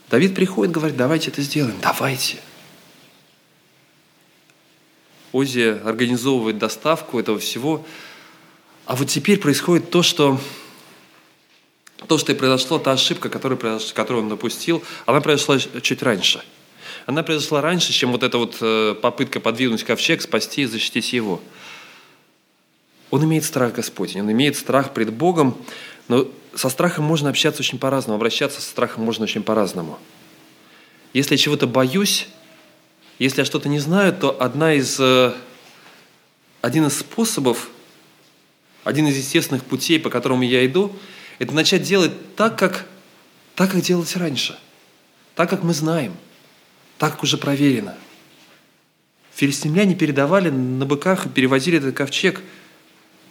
Давид приходит, говорит, давайте это сделаем, давайте. Озия организовывает доставку этого всего. А вот теперь происходит то, что то, что и произошло, та ошибка, которую, которую он допустил, она произошла чуть раньше – она произошла раньше, чем вот эта вот э, попытка подвинуть ковчег, спасти и защитить его. Он имеет страх Господень, он имеет страх пред Богом, но со страхом можно общаться очень по-разному, обращаться со страхом можно очень по-разному. Если я чего-то боюсь, если я что-то не знаю, то одна из, э, один из способов, один из естественных путей, по которому я иду, это начать делать так, как, так, как делать раньше, так, как мы знаем – так как уже проверено. Филистимляне передавали на быках и перевозили этот ковчег.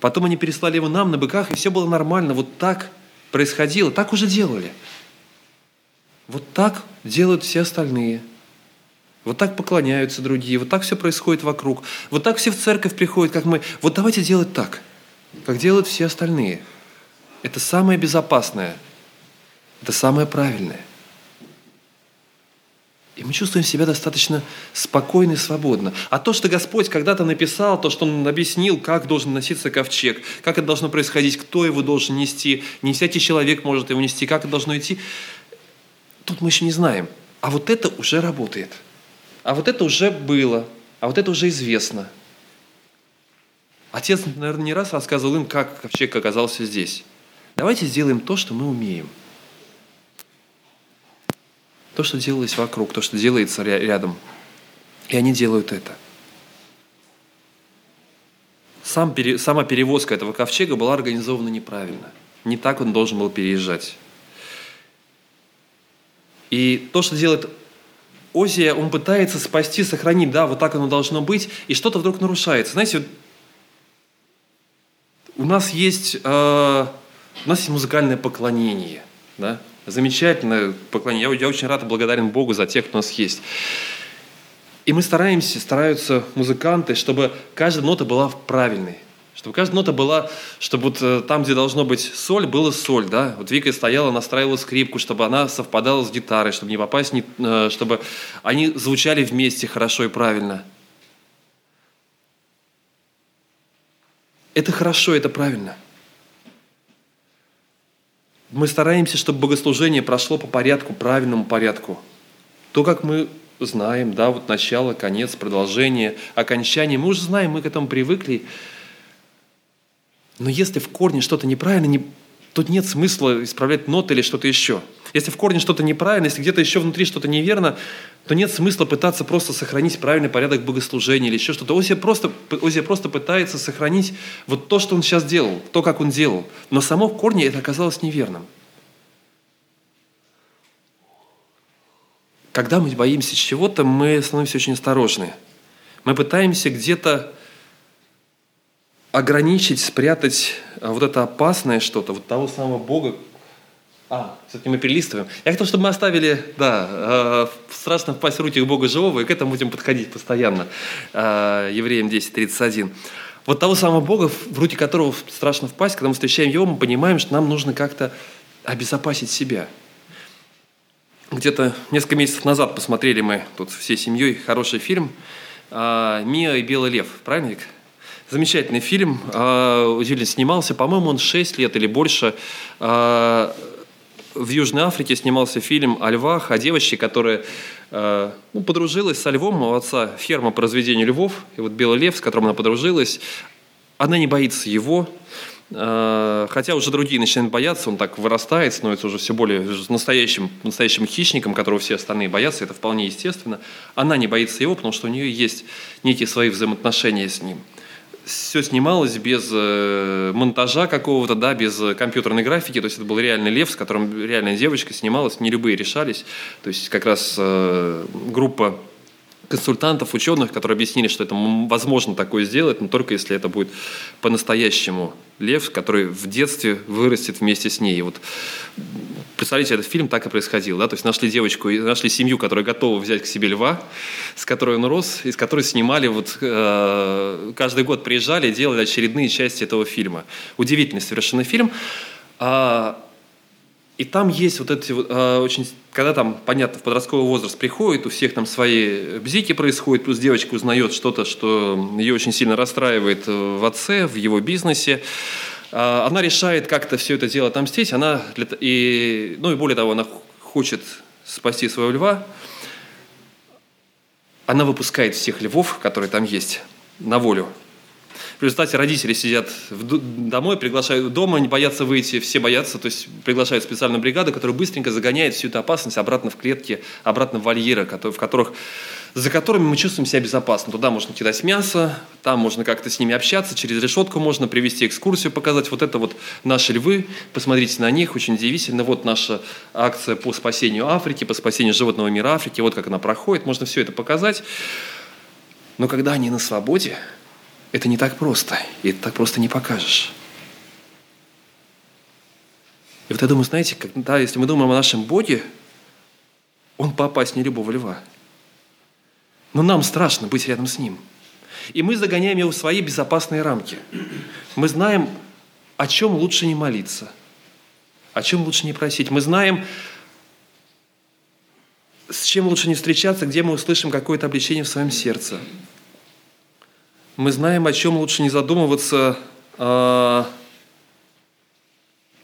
Потом они переслали его нам на быках, и все было нормально. Вот так происходило, так уже делали. Вот так делают все остальные. Вот так поклоняются другие, вот так все происходит вокруг. Вот так все в церковь приходят, как мы. Вот давайте делать так, как делают все остальные. Это самое безопасное. Это самое правильное – и мы чувствуем себя достаточно спокойно и свободно. А то, что Господь когда-то написал, то, что Он объяснил, как должен носиться ковчег, как это должно происходить, кто его должен нести, не всякий человек может его нести, как это должно идти, тут мы еще не знаем. А вот это уже работает. А вот это уже было. А вот это уже известно. Отец, наверное, не раз рассказывал им, как ковчег оказался здесь. Давайте сделаем то, что мы умеем – то, что делалось вокруг, то, что делается рядом. И они делают это. Сам, пере, сама перевозка этого ковчега была организована неправильно. Не так он должен был переезжать. И то, что делает Озия, он пытается спасти, сохранить, да, вот так оно должно быть, и что-то вдруг нарушается. Знаете, у нас есть, э, у нас есть музыкальное поклонение, да, замечательное поклонение. Я, я очень рад и благодарен Богу за тех, кто у нас есть. И мы стараемся, стараются музыканты, чтобы каждая нота была правильной. Чтобы каждая нота была, чтобы вот э, там, где должно быть соль, было соль, да. Вот Вика стояла, настраивала скрипку, чтобы она совпадала с гитарой, чтобы не попасть, не, э, чтобы они звучали вместе хорошо и правильно. Это хорошо, это правильно – мы стараемся, чтобы богослужение прошло по порядку, правильному порядку. То, как мы знаем, да, вот начало, конец, продолжение, окончание, мы уже знаем, мы к этому привыкли. Но если в корне что-то неправильно, не, тут нет смысла исправлять ноты или что-то еще. Если в корне что-то неправильно, если где-то еще внутри что-то неверно, то нет смысла пытаться просто сохранить правильный порядок богослужения или еще что-то. Озия просто, Озия просто пытается сохранить вот то, что он сейчас делал, то, как он делал. Но само в корне это оказалось неверным. Когда мы боимся чего-то, мы становимся очень осторожны. Мы пытаемся где-то ограничить, спрятать а, вот это опасное что-то, вот того самого Бога, а, кстати, мы перелистываем. Я хотел, чтобы мы оставили, да, э, страшно впасть в руки Бога живого, и к этому будем подходить постоянно. Э, Евреям 10.31. Вот того самого Бога, в руки которого страшно впасть, когда мы встречаем Его, мы понимаем, что нам нужно как-то обезопасить себя. Где-то несколько месяцев назад посмотрели мы тут всей семьей хороший фильм э, «Мия и Белый лев». Правильно, Вик? Замечательный фильм. Удивительно снимался. По-моему, он 6 лет или больше э, в Южной Африке снимался фильм о львах, о девочке, которая э, ну, подружилась со львом, у отца ферма по разведению львов, и вот белый лев, с которым она подружилась, она не боится его, хотя уже другие начинают бояться, он так вырастает, становится уже все более настоящим, настоящим хищником, которого все остальные боятся, это вполне естественно. Она не боится его, потому что у нее есть некие свои взаимоотношения с ним. Все снималось без э, монтажа какого-то, да, без компьютерной графики. То есть это был реальный лев, с которым реальная девочка снималась, не любые решались. То есть как раз э, группа консультантов, ученых, которые объяснили, что это возможно такое сделать, но только если это будет по-настоящему лев, который в детстве вырастет вместе с ней. И вот представляете, этот фильм так и происходил. Да? То есть нашли девочку, нашли семью, которая готова взять к себе льва, с которой он рос, из которой снимали, вот, э, каждый год приезжали и делали очередные части этого фильма. Удивительный совершенно фильм. А, и там есть вот эти вот, э, очень, когда там, понятно, в подростковый возраст приходит, у всех там свои бзики происходят, плюс девочка узнает что-то, что ее очень сильно расстраивает в отце, в его бизнесе. Э, она решает как-то все это дело отомстить, она, и, ну и более того, она хочет спасти своего льва, она выпускает всех львов, которые там есть, на волю. В результате родители сидят домой, приглашают дома, не боятся выйти, все боятся, то есть приглашают специальную бригаду, которая быстренько загоняет всю эту опасность обратно в клетки, обратно в вольеры, в которых, за которыми мы чувствуем себя безопасно. Туда можно кидать мясо, там можно как-то с ними общаться, через решетку можно привести экскурсию, показать вот это вот наши львы, посмотрите на них, очень удивительно. Вот наша акция по спасению Африки, по спасению животного мира Африки, вот как она проходит, можно все это показать. Но когда они на свободе, это не так просто, и это так просто не покажешь. И вот я думаю, знаете, когда, если мы думаем о нашем Боге, Он поопаснее любого льва. Но нам страшно быть рядом с Ним. И мы загоняем его в свои безопасные рамки. Мы знаем, о чем лучше не молиться, о чем лучше не просить. Мы знаем, с чем лучше не встречаться, где мы услышим какое-то обличение в своем сердце мы знаем, о чем лучше не задумываться, а...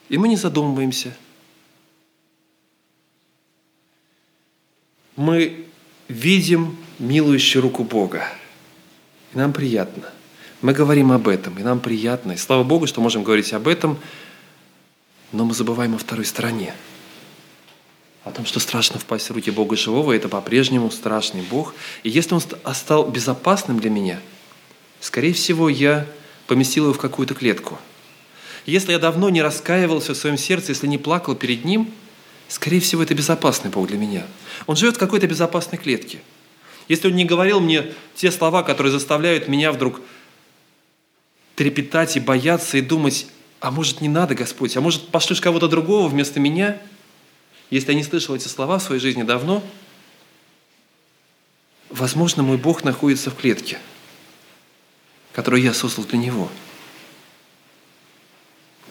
и мы не задумываемся. Мы видим милующую руку Бога, и нам приятно. Мы говорим об этом, и нам приятно. И слава Богу, что можем говорить об этом, но мы забываем о второй стороне. О том, что страшно впасть в руки Бога живого, это по-прежнему страшный Бог. И если Он стал безопасным для меня – скорее всего, я поместил его в какую-то клетку. Если я давно не раскаивался в своем сердце, если не плакал перед ним, скорее всего, это безопасный Бог для меня. Он живет в какой-то безопасной клетке. Если он не говорил мне те слова, которые заставляют меня вдруг трепетать и бояться, и думать, а может не надо, Господь, а может пошлешь кого-то другого вместо меня, если я не слышал эти слова в своей жизни давно, возможно, мой Бог находится в клетке – которую я создал для Него.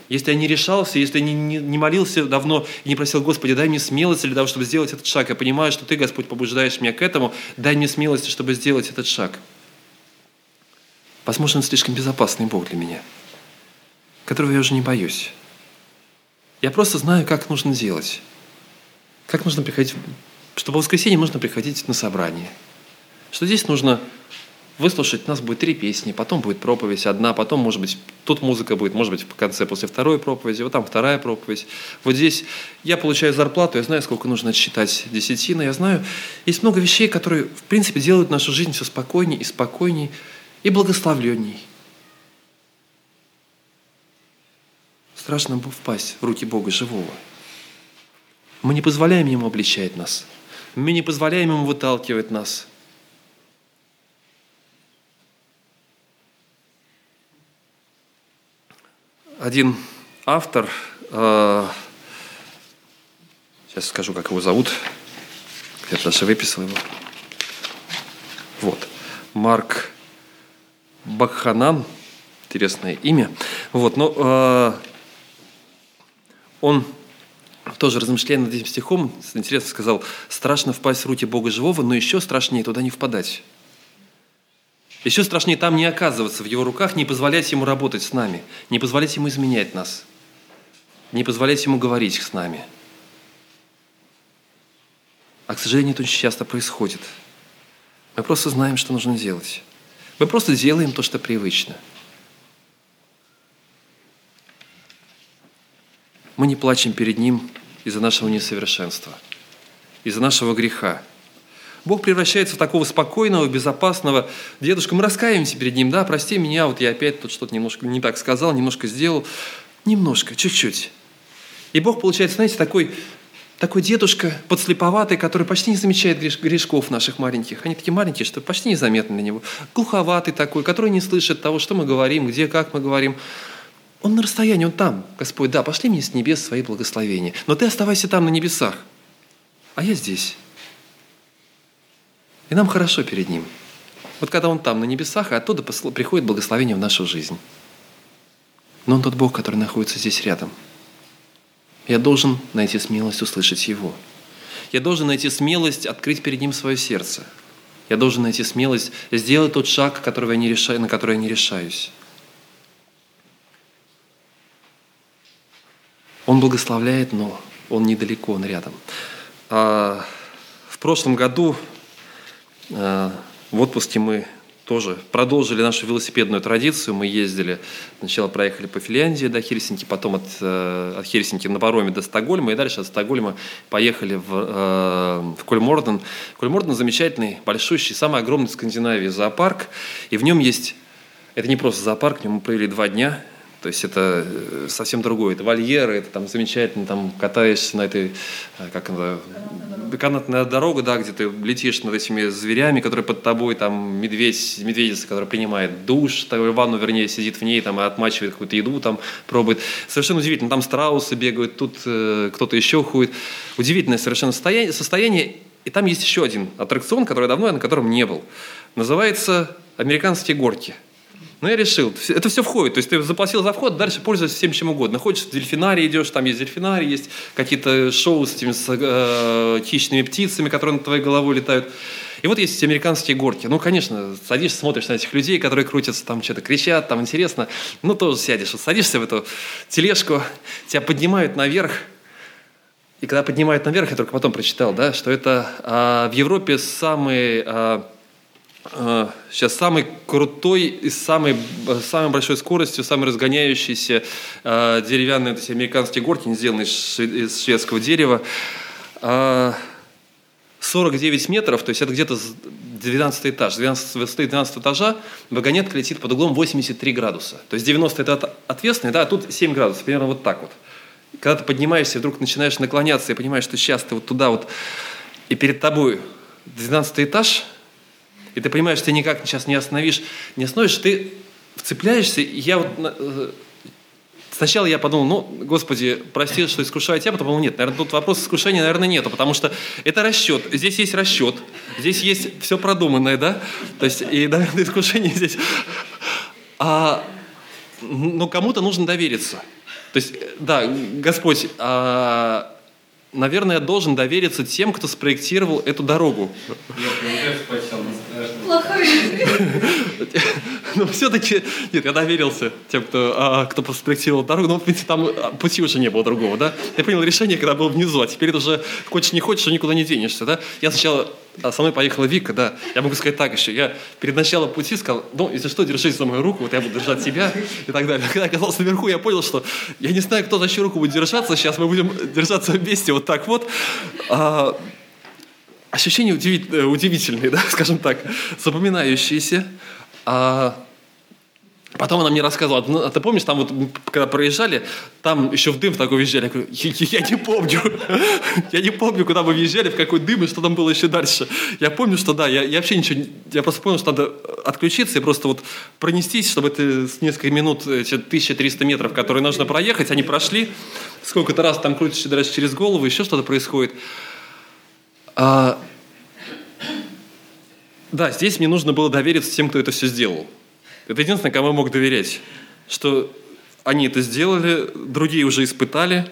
Если я не решался, если я не, не, не молился давно и не просил, Господи, дай мне смелости для того, чтобы сделать этот шаг. Я понимаю, что Ты, Господь, побуждаешь меня к этому. Дай мне смелости, чтобы сделать этот шаг. Возможно, он слишком безопасный Бог для меня, которого я уже не боюсь. Я просто знаю, как нужно делать. Как нужно приходить, что по воскресенье нужно приходить на собрание. Что здесь нужно выслушать. У нас будет три песни, потом будет проповедь одна, потом, может быть, тут музыка будет, может быть, в конце, после второй проповеди, вот там вторая проповедь. Вот здесь я получаю зарплату, я знаю, сколько нужно считать десятина, я знаю, есть много вещей, которые, в принципе, делают нашу жизнь все спокойнее и спокойнее, и благословленней. Страшно впасть в руки Бога живого. Мы не позволяем Ему обличать нас. Мы не позволяем Ему выталкивать нас – один автор, э, сейчас скажу, как его зовут, я даже выписал его. Вот, Марк Баханан, интересное имя. Вот, но э, он тоже размышляя над этим стихом, интересно сказал, страшно впасть в руки Бога живого, но еще страшнее туда не впадать. Еще страшнее там не оказываться в его руках, не позволять ему работать с нами, не позволять ему изменять нас, не позволять ему говорить с нами. А, к сожалению, это очень часто происходит. Мы просто знаем, что нужно делать. Мы просто делаем то, что привычно. Мы не плачем перед Ним из-за нашего несовершенства, из-за нашего греха. Бог превращается в такого спокойного, безопасного дедушку. Мы раскаиваемся перед Ним, да, прости меня, вот я опять тут что-то немножко не так сказал, немножко сделал. Немножко, чуть-чуть. И Бог, получается, знаете, такой, такой дедушка подслеповатый, который почти не замечает грешков наших маленьких. Они такие маленькие, что почти незаметны для него. Глуховатый такой, который не слышит того, что мы говорим, где, как мы говорим. Он на расстоянии, он там. Господь, да, пошли мне с небес свои благословения. Но ты оставайся там на небесах. А я здесь. И нам хорошо перед Ним. Вот когда Он там, на небесах, и оттуда приходит благословение в нашу жизнь. Но Он тот Бог, который находится здесь рядом. Я должен найти смелость услышать Его. Я должен найти смелость открыть перед Ним свое сердце. Я должен найти смелость сделать тот шаг, который я не решаю, на который я не решаюсь. Он благословляет, но Он недалеко, Он рядом. А в прошлом году в отпуске мы тоже продолжили нашу велосипедную традицию. Мы ездили, сначала проехали по Финляндии до Хельсинки, потом от, э, от Хельсинки на пароме до Стокгольма, и дальше от Стокгольма поехали в, э, в Кольморден. Кольморден замечательный, большущий, самый огромный в Скандинавии зоопарк, и в нем есть, это не просто зоопарк, в нем мы провели два дня, то есть это э, совсем другое. Это вольеры, это там замечательно, там катаешься на этой, э, как она, канатная дорога, да, где ты летишь над этими зверями, которые под тобой, там медведь, медведица, которая принимает душ, ванну, вернее, сидит в ней, там, и отмачивает какую-то еду, там, пробует. Совершенно удивительно. Там страусы бегают, тут э, кто-то еще ходит. Удивительное совершенно состояние, состояние. И там есть еще один аттракцион, который давно я на котором не был. Называется «Американские горки». Но ну, я решил, это все входит. То есть ты заплатил за вход, дальше пользуешься всем чем угодно. Хочешь в дельфинарий идешь, там есть дельфинарий, есть какие-то шоу с этими с, э, хищными птицами, которые над твоей головой летают. И вот есть американские горки. Ну, конечно, садишься, смотришь на этих людей, которые крутятся, там что-то кричат, там интересно. Ну, тоже сядешь. Вот садишься в эту тележку, тебя поднимают наверх. И когда поднимают наверх, я только потом прочитал, да, что это а, в Европе самый а, сейчас самый крутой и самой, самой большой скоростью, самый разгоняющийся э, деревянные эти американские горки, не сделанные из шведского дерева. Э, 49 метров, то есть это где-то 12 этаж, 12, высоты 12 этажа, вагонетка летит под углом 83 градуса. То есть 90 это ответственный, да, а тут 7 градусов, примерно вот так вот. Когда ты поднимаешься, вдруг начинаешь наклоняться и понимаешь, что сейчас ты вот туда вот, и перед тобой 12 этаж – и ты понимаешь, ты никак сейчас не остановишь, не остановишь, ты вцепляешься, и я вот э, Сначала я подумал, ну, Господи, прости, что искушаю тебя, потом подумал, нет, наверное, тут вопрос искушения, наверное, нету, потому что это расчет, здесь есть расчет, здесь есть все продуманное, да, то есть, и, наверное, искушение здесь. А, но кому-то нужно довериться. То есть, да, Господь, а, наверное, я должен довериться тем, кто спроектировал эту дорогу. Но все-таки, нет, я доверился тем, кто, а, кто спроектировал дорогу, но, в принципе, там а, пути уже не было другого, да. Я принял решение, когда был внизу, а теперь уже хочешь не хочешь, никуда не денешься, да. Я сначала а со мной поехала Вика, да. Я могу сказать так еще. Я перед началом пути сказал, ну, если что, держись за мою руку, вот я буду держать тебя и так далее. Когда оказался наверху, я понял, что я не знаю, кто за чью руку будет держаться. Сейчас мы будем держаться вместе вот так вот. А, ощущения удивительные, удивительные, да, скажем так, запоминающиеся. А, Потом она мне рассказывала, ну, а ты помнишь, там вот, когда проезжали, там еще в дым в такой въезжали. Я говорю, я, я не помню. я не помню, куда мы въезжали, в какой дым и что там было еще дальше. Я помню, что да, я, я вообще ничего, я просто понял, что надо отключиться и просто вот пронестись, чтобы это с несколько минут, эти 1300 метров, которые нужно проехать, они прошли. Сколько-то раз там крутишься дальше через голову, еще что-то происходит. А, да, здесь мне нужно было довериться тем, кто это все сделал. Это единственное, кому я мог доверять, что они это сделали, другие уже испытали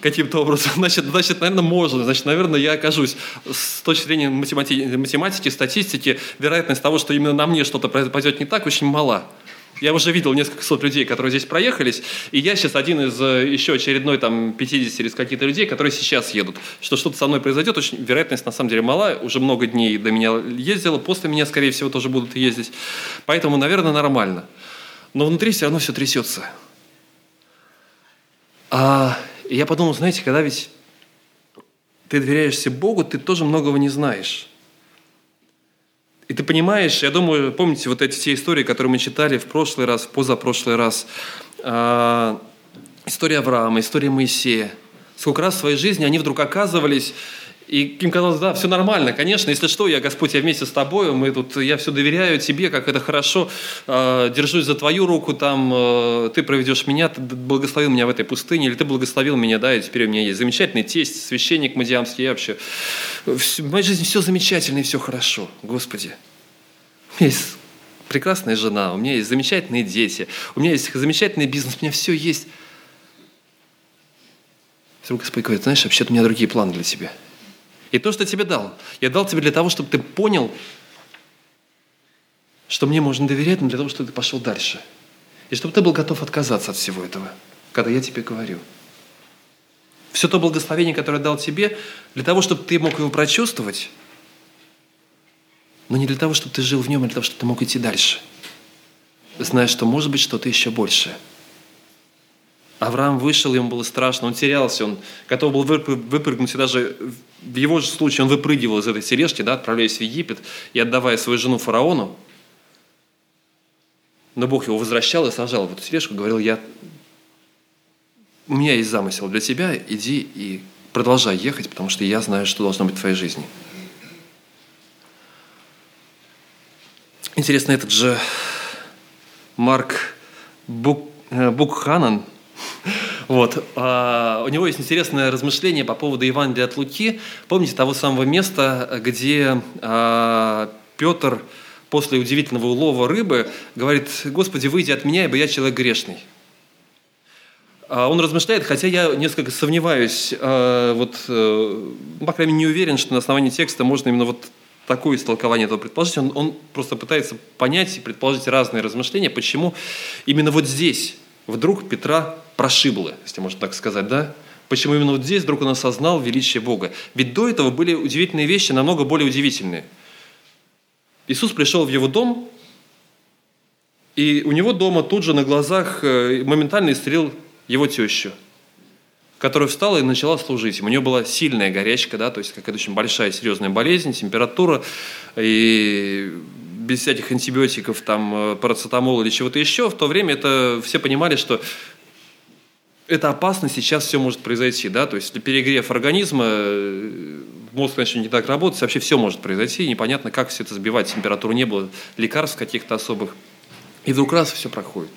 каким-то образом. Значит, значит, наверное, можно. Значит, наверное, я окажусь с точки зрения математики, математики статистики, вероятность того, что именно на мне что-то пойдет не так, очень мала. Я уже видел несколько сот людей, которые здесь проехались, и я сейчас один из э, еще очередной там 50 или каких-то людей, которые сейчас едут. Что что-то со мной произойдет, очень вероятность на самом деле мала. Уже много дней до меня ездила, после меня, скорее всего, тоже будут ездить. Поэтому, наверное, нормально. Но внутри все равно все трясется. А я подумал, знаете, когда ведь ты доверяешься Богу, ты тоже многого не знаешь. И ты понимаешь, я думаю, помните вот эти все истории, которые мы читали в прошлый раз, в позапрошлый раз. А, история Авраама, история Моисея. Сколько раз в своей жизни они вдруг оказывались и им казалось, да, все нормально, конечно, если что, я, Господь, я вместе с тобой, мы тут, я все доверяю тебе, как это хорошо, э, держусь за твою руку, там, э, ты проведешь меня, ты благословил меня в этой пустыне, или ты благословил меня, да, и теперь у меня есть замечательный тесть, священник мадиамский, я вообще, в моей жизни все замечательно и все хорошо, Господи. У меня есть прекрасная жена, у меня есть замечательные дети, у меня есть замечательный бизнес, у меня все есть. Вдруг Господь говорит, знаешь, вообще-то у меня другие планы для тебя – и то, что я тебе дал, я дал тебе для того, чтобы ты понял, что мне можно доверять, но для того, чтобы ты пошел дальше. И чтобы ты был готов отказаться от всего этого, когда я тебе говорю. Все то благословение, которое я дал тебе, для того, чтобы ты мог его прочувствовать, но не для того, чтобы ты жил в нем, а для того, чтобы ты мог идти дальше, зная, что может быть что-то еще большее – Авраам вышел, ему было страшно, он терялся, он готов был выпрыгнуть, и даже в его же случае он выпрыгивал из этой тележки, да, отправляясь в Египет и отдавая свою жену фараону. Но Бог его возвращал и сажал в эту тележку, говорил, я, у меня есть замысел для тебя, иди и продолжай ехать, потому что я знаю, что должно быть в твоей жизни. Интересно, этот же Марк Бук, э, Букханан – вот. А, у него есть интересное размышление по поводу Евангелия от Луки. Помните того самого места, где а, Петр после удивительного улова рыбы говорит, «Господи, выйди от меня, ибо я человек грешный». А он размышляет, хотя я несколько сомневаюсь, вот, э, по крайней мере, не уверен, что на основании текста можно именно вот такое истолкование этого предположить. Он, он просто пытается понять и предположить разные размышления, почему именно вот здесь вдруг Петра прошибло, если можно так сказать, да? Почему именно вот здесь вдруг он осознал величие Бога? Ведь до этого были удивительные вещи, намного более удивительные. Иисус пришел в его дом, и у него дома тут же на глазах э, моментально исцелил его тещу, которая встала и начала служить. У нее была сильная горячка, да, то есть какая-то очень большая серьезная болезнь, температура, и без всяких антибиотиков, там, э, парацетамола или чего-то еще, в то время это все понимали, что это опасно, сейчас все может произойти, да, то есть перегрев организма, э, мозг начнет не так работать, вообще все может произойти, непонятно, как все это сбивать, температуру не было, лекарств каких-то особых, и вдруг раз все проходит.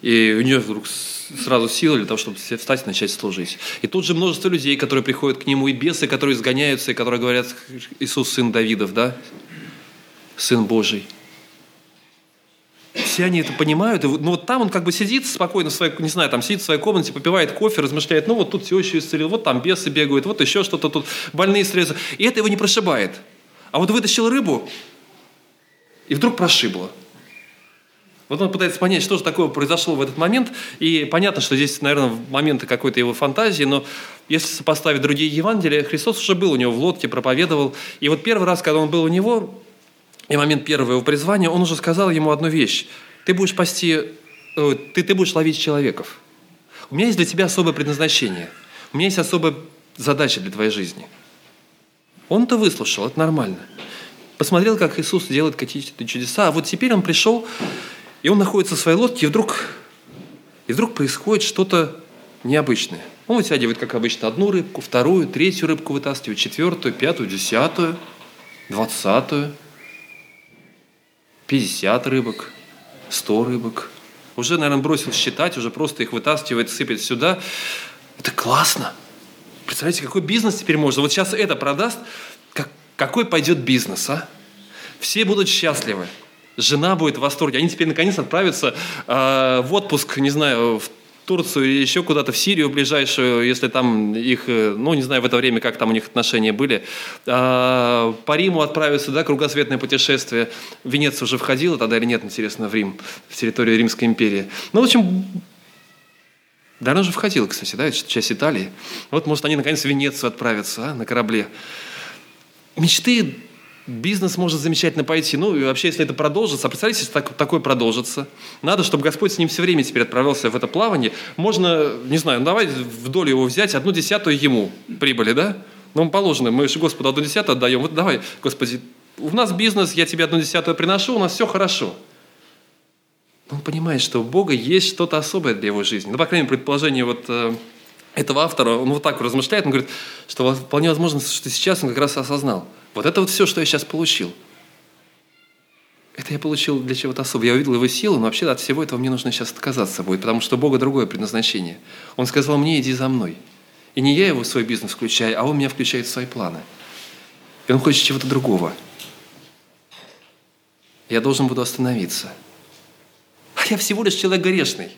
И у нее вдруг сразу сила для того, чтобы встать и начать служить. И тут же множество людей, которые приходят к нему, и бесы, которые изгоняются, и которые говорят, Иисус, сын Давидов, да, сын Божий – все они это понимают. И, ну вот там он как бы сидит спокойно, в своей, не знаю, там сидит в своей комнате, попивает кофе, размышляет, ну вот тут все еще исцелил, вот там бесы бегают, вот еще что-то тут, больные исцеляются. И это его не прошибает. А вот вытащил рыбу, и вдруг прошибло. Вот он пытается понять, что же такое произошло в этот момент. И понятно, что здесь, наверное, моменты какой-то его фантазии, но если сопоставить другие Евангелия, Христос уже был у него в лодке, проповедовал. И вот первый раз, когда он был у него, и момент первого его призвания, он уже сказал ему одну вещь. Ты будешь пасти, э, ты, ты будешь ловить человеков. У меня есть для тебя особое предназначение. У меня есть особая задача для твоей жизни. Он-то выслушал, это нормально. Посмотрел, как Иисус делает какие-то чудеса. А вот теперь он пришел, и он находится в своей лодке, и вдруг, и вдруг происходит что-то необычное. Он вытягивает, как обычно, одну рыбку, вторую, третью рыбку вытаскивает, четвертую, пятую, десятую, двадцатую. 50 рыбок, 100 рыбок. Уже, наверное, бросил считать, уже просто их вытаскивает, сыпет сюда. Это классно. Представляете, какой бизнес теперь можно? Вот сейчас это продаст, как, какой пойдет бизнес, а? Все будут счастливы. Жена будет в восторге. Они теперь наконец отправятся э, в отпуск, не знаю, в Турцию или еще куда-то в Сирию ближайшую, если там их, э, ну, не знаю в это время, как там у них отношения были. А, по Риму отправиться, да, кругосветное путешествие. Венеция уже входила тогда или нет, интересно, в Рим, в территорию Римской империи. Ну, в общем, да, она уже входила, кстати, да, часть Италии. Вот, может, они наконец в Венецию отправятся а, на корабле. Мечты бизнес может замечательно пойти. Ну, и вообще, если это продолжится, а представляете, если так, такое продолжится, надо, чтобы Господь с ним все время теперь отправился в это плавание. Можно, не знаю, ну, давай вдоль его взять, одну десятую ему прибыли, да? Ну, положено, мы же Господу одну десятую отдаем. Вот давай, Господи, у нас бизнес, я тебе одну десятую приношу, у нас все хорошо. Он понимает, что у Бога есть что-то особое для его жизни. Ну, по крайней мере, предположение вот э, этого автора, он вот так размышляет, он говорит, что вполне возможно, что сейчас он как раз осознал. Вот это вот все, что я сейчас получил. Это я получил для чего-то особого. Я увидел его силу, но вообще от всего этого мне нужно сейчас отказаться будет, потому что Бога другое предназначение. Он сказал мне, иди за мной. И не я его в свой бизнес включаю, а он меня включает в свои планы. И он хочет чего-то другого. Я должен буду остановиться. А я всего лишь человек грешный.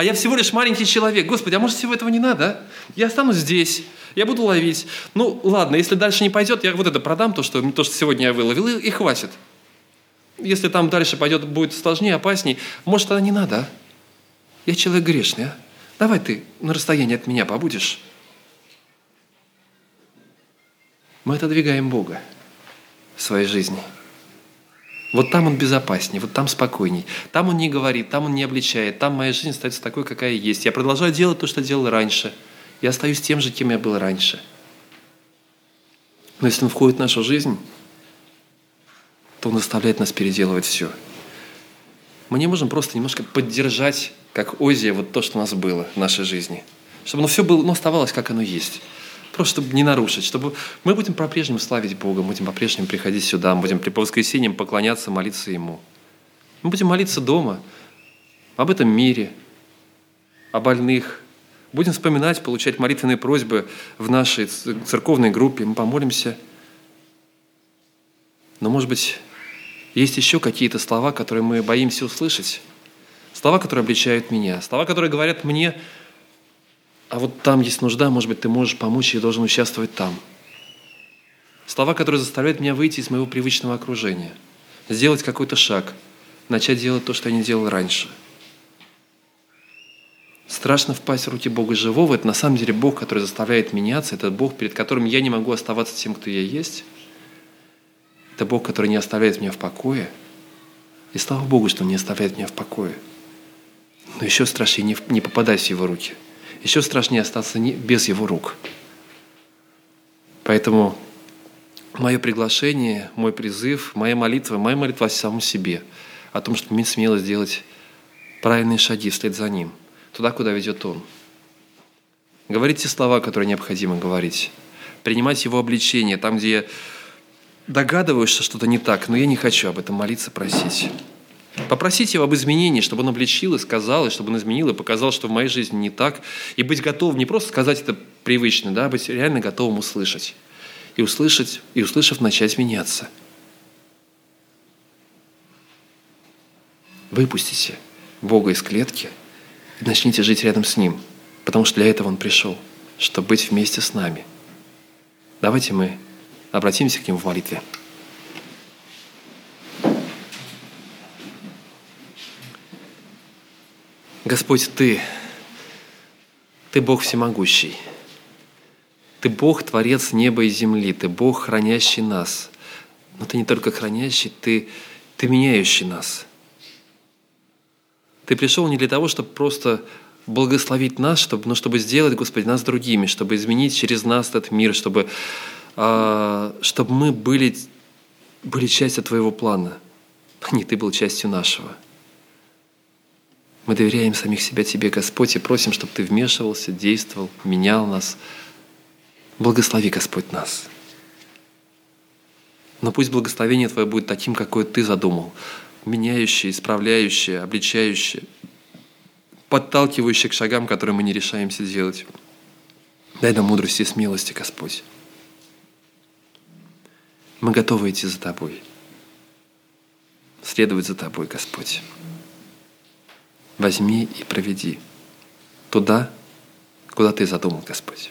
А я всего лишь маленький человек. Господи, а может всего этого не надо, а? Я останусь здесь, я буду ловить. Ну, ладно, если дальше не пойдет, я вот это продам, то, что, то, что сегодня я выловил, и, и хватит. Если там дальше пойдет, будет сложнее, опасней, может, тогда не надо, а? Я человек грешный, а? Давай ты на расстоянии от меня побудешь. Мы отодвигаем Бога в своей жизни. Вот там он безопаснее, вот там спокойней. Там он не говорит, там он не обличает, там моя жизнь остается такой, какая есть. Я продолжаю делать то, что делал раньше. Я остаюсь тем же, кем я был раньше. Но если он входит в нашу жизнь, то он заставляет нас переделывать все. Мы не можем просто немножко поддержать, как Озия, вот то, что у нас было в нашей жизни. Чтобы оно все было, но оставалось, как оно есть. Просто чтобы не нарушить, чтобы мы будем по-прежнему славить Бога, мы будем по-прежнему приходить сюда, мы будем по воскресеньям поклоняться, молиться Ему. Мы будем молиться дома, об этом мире, о больных. Будем вспоминать, получать молитвенные просьбы в нашей церковной группе. Мы помолимся. Но, может быть, есть еще какие-то слова, которые мы боимся услышать. Слова, которые обличают меня. Слова, которые говорят мне, а вот там есть нужда, может быть, ты можешь помочь и должен участвовать там. Слова, которые заставляют меня выйти из моего привычного окружения, сделать какой-то шаг, начать делать то, что я не делал раньше. Страшно впасть в руки Бога живого. Это на самом деле Бог, который заставляет меняться. Это Бог, перед которым я не могу оставаться тем, кто я есть. Это Бог, который не оставляет меня в покое. И слава Богу, что Он не оставляет меня в покое. Но еще страшнее не, попадать в Его руки. Еще страшнее остаться не, без Его рук. Поэтому мое приглашение, мой призыв, моя молитва, моя молитва о самом себе, о том, чтобы иметь смелость сделать правильные шаги вслед за Ним, туда, куда ведет Он. Говорить те слова, которые необходимо говорить. Принимать Его обличение там, где я догадываюсь, что что-то не так, но я не хочу об этом молиться, просить. Попросить его об изменении, чтобы он обличил и сказал, и чтобы он изменил и показал, что в моей жизни не так. И быть готовым не просто сказать это привычно, да, а быть реально готовым услышать. И услышать, и услышав, начать меняться. Выпустите Бога из клетки и начните жить рядом с Ним, потому что для этого Он пришел, чтобы быть вместе с нами. Давайте мы обратимся к Нему в молитве. Господь, Ты, Ты Бог всемогущий. Ты Бог, Творец неба и земли. Ты Бог, хранящий нас. Но Ты не только хранящий, Ты, ты меняющий нас. Ты пришел не для того, чтобы просто благословить нас, чтобы, но чтобы сделать, Господи, нас другими, чтобы изменить через нас этот мир, чтобы а, чтобы мы были, были частью Твоего плана, а не Ты был частью нашего. Мы доверяем самих себя Тебе, Господь, и просим, чтобы Ты вмешивался, действовал, менял нас. Благослови, Господь, нас. Но пусть благословение Твое будет таким, какое Ты задумал, меняющее, исправляющее, обличающее, подталкивающее к шагам, которые мы не решаемся делать. Дай нам мудрости и смелости, Господь. Мы готовы идти за Тобой, следовать за Тобой, Господь. Возьми и проведи туда, куда Ты задумал, Господь.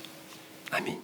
Аминь.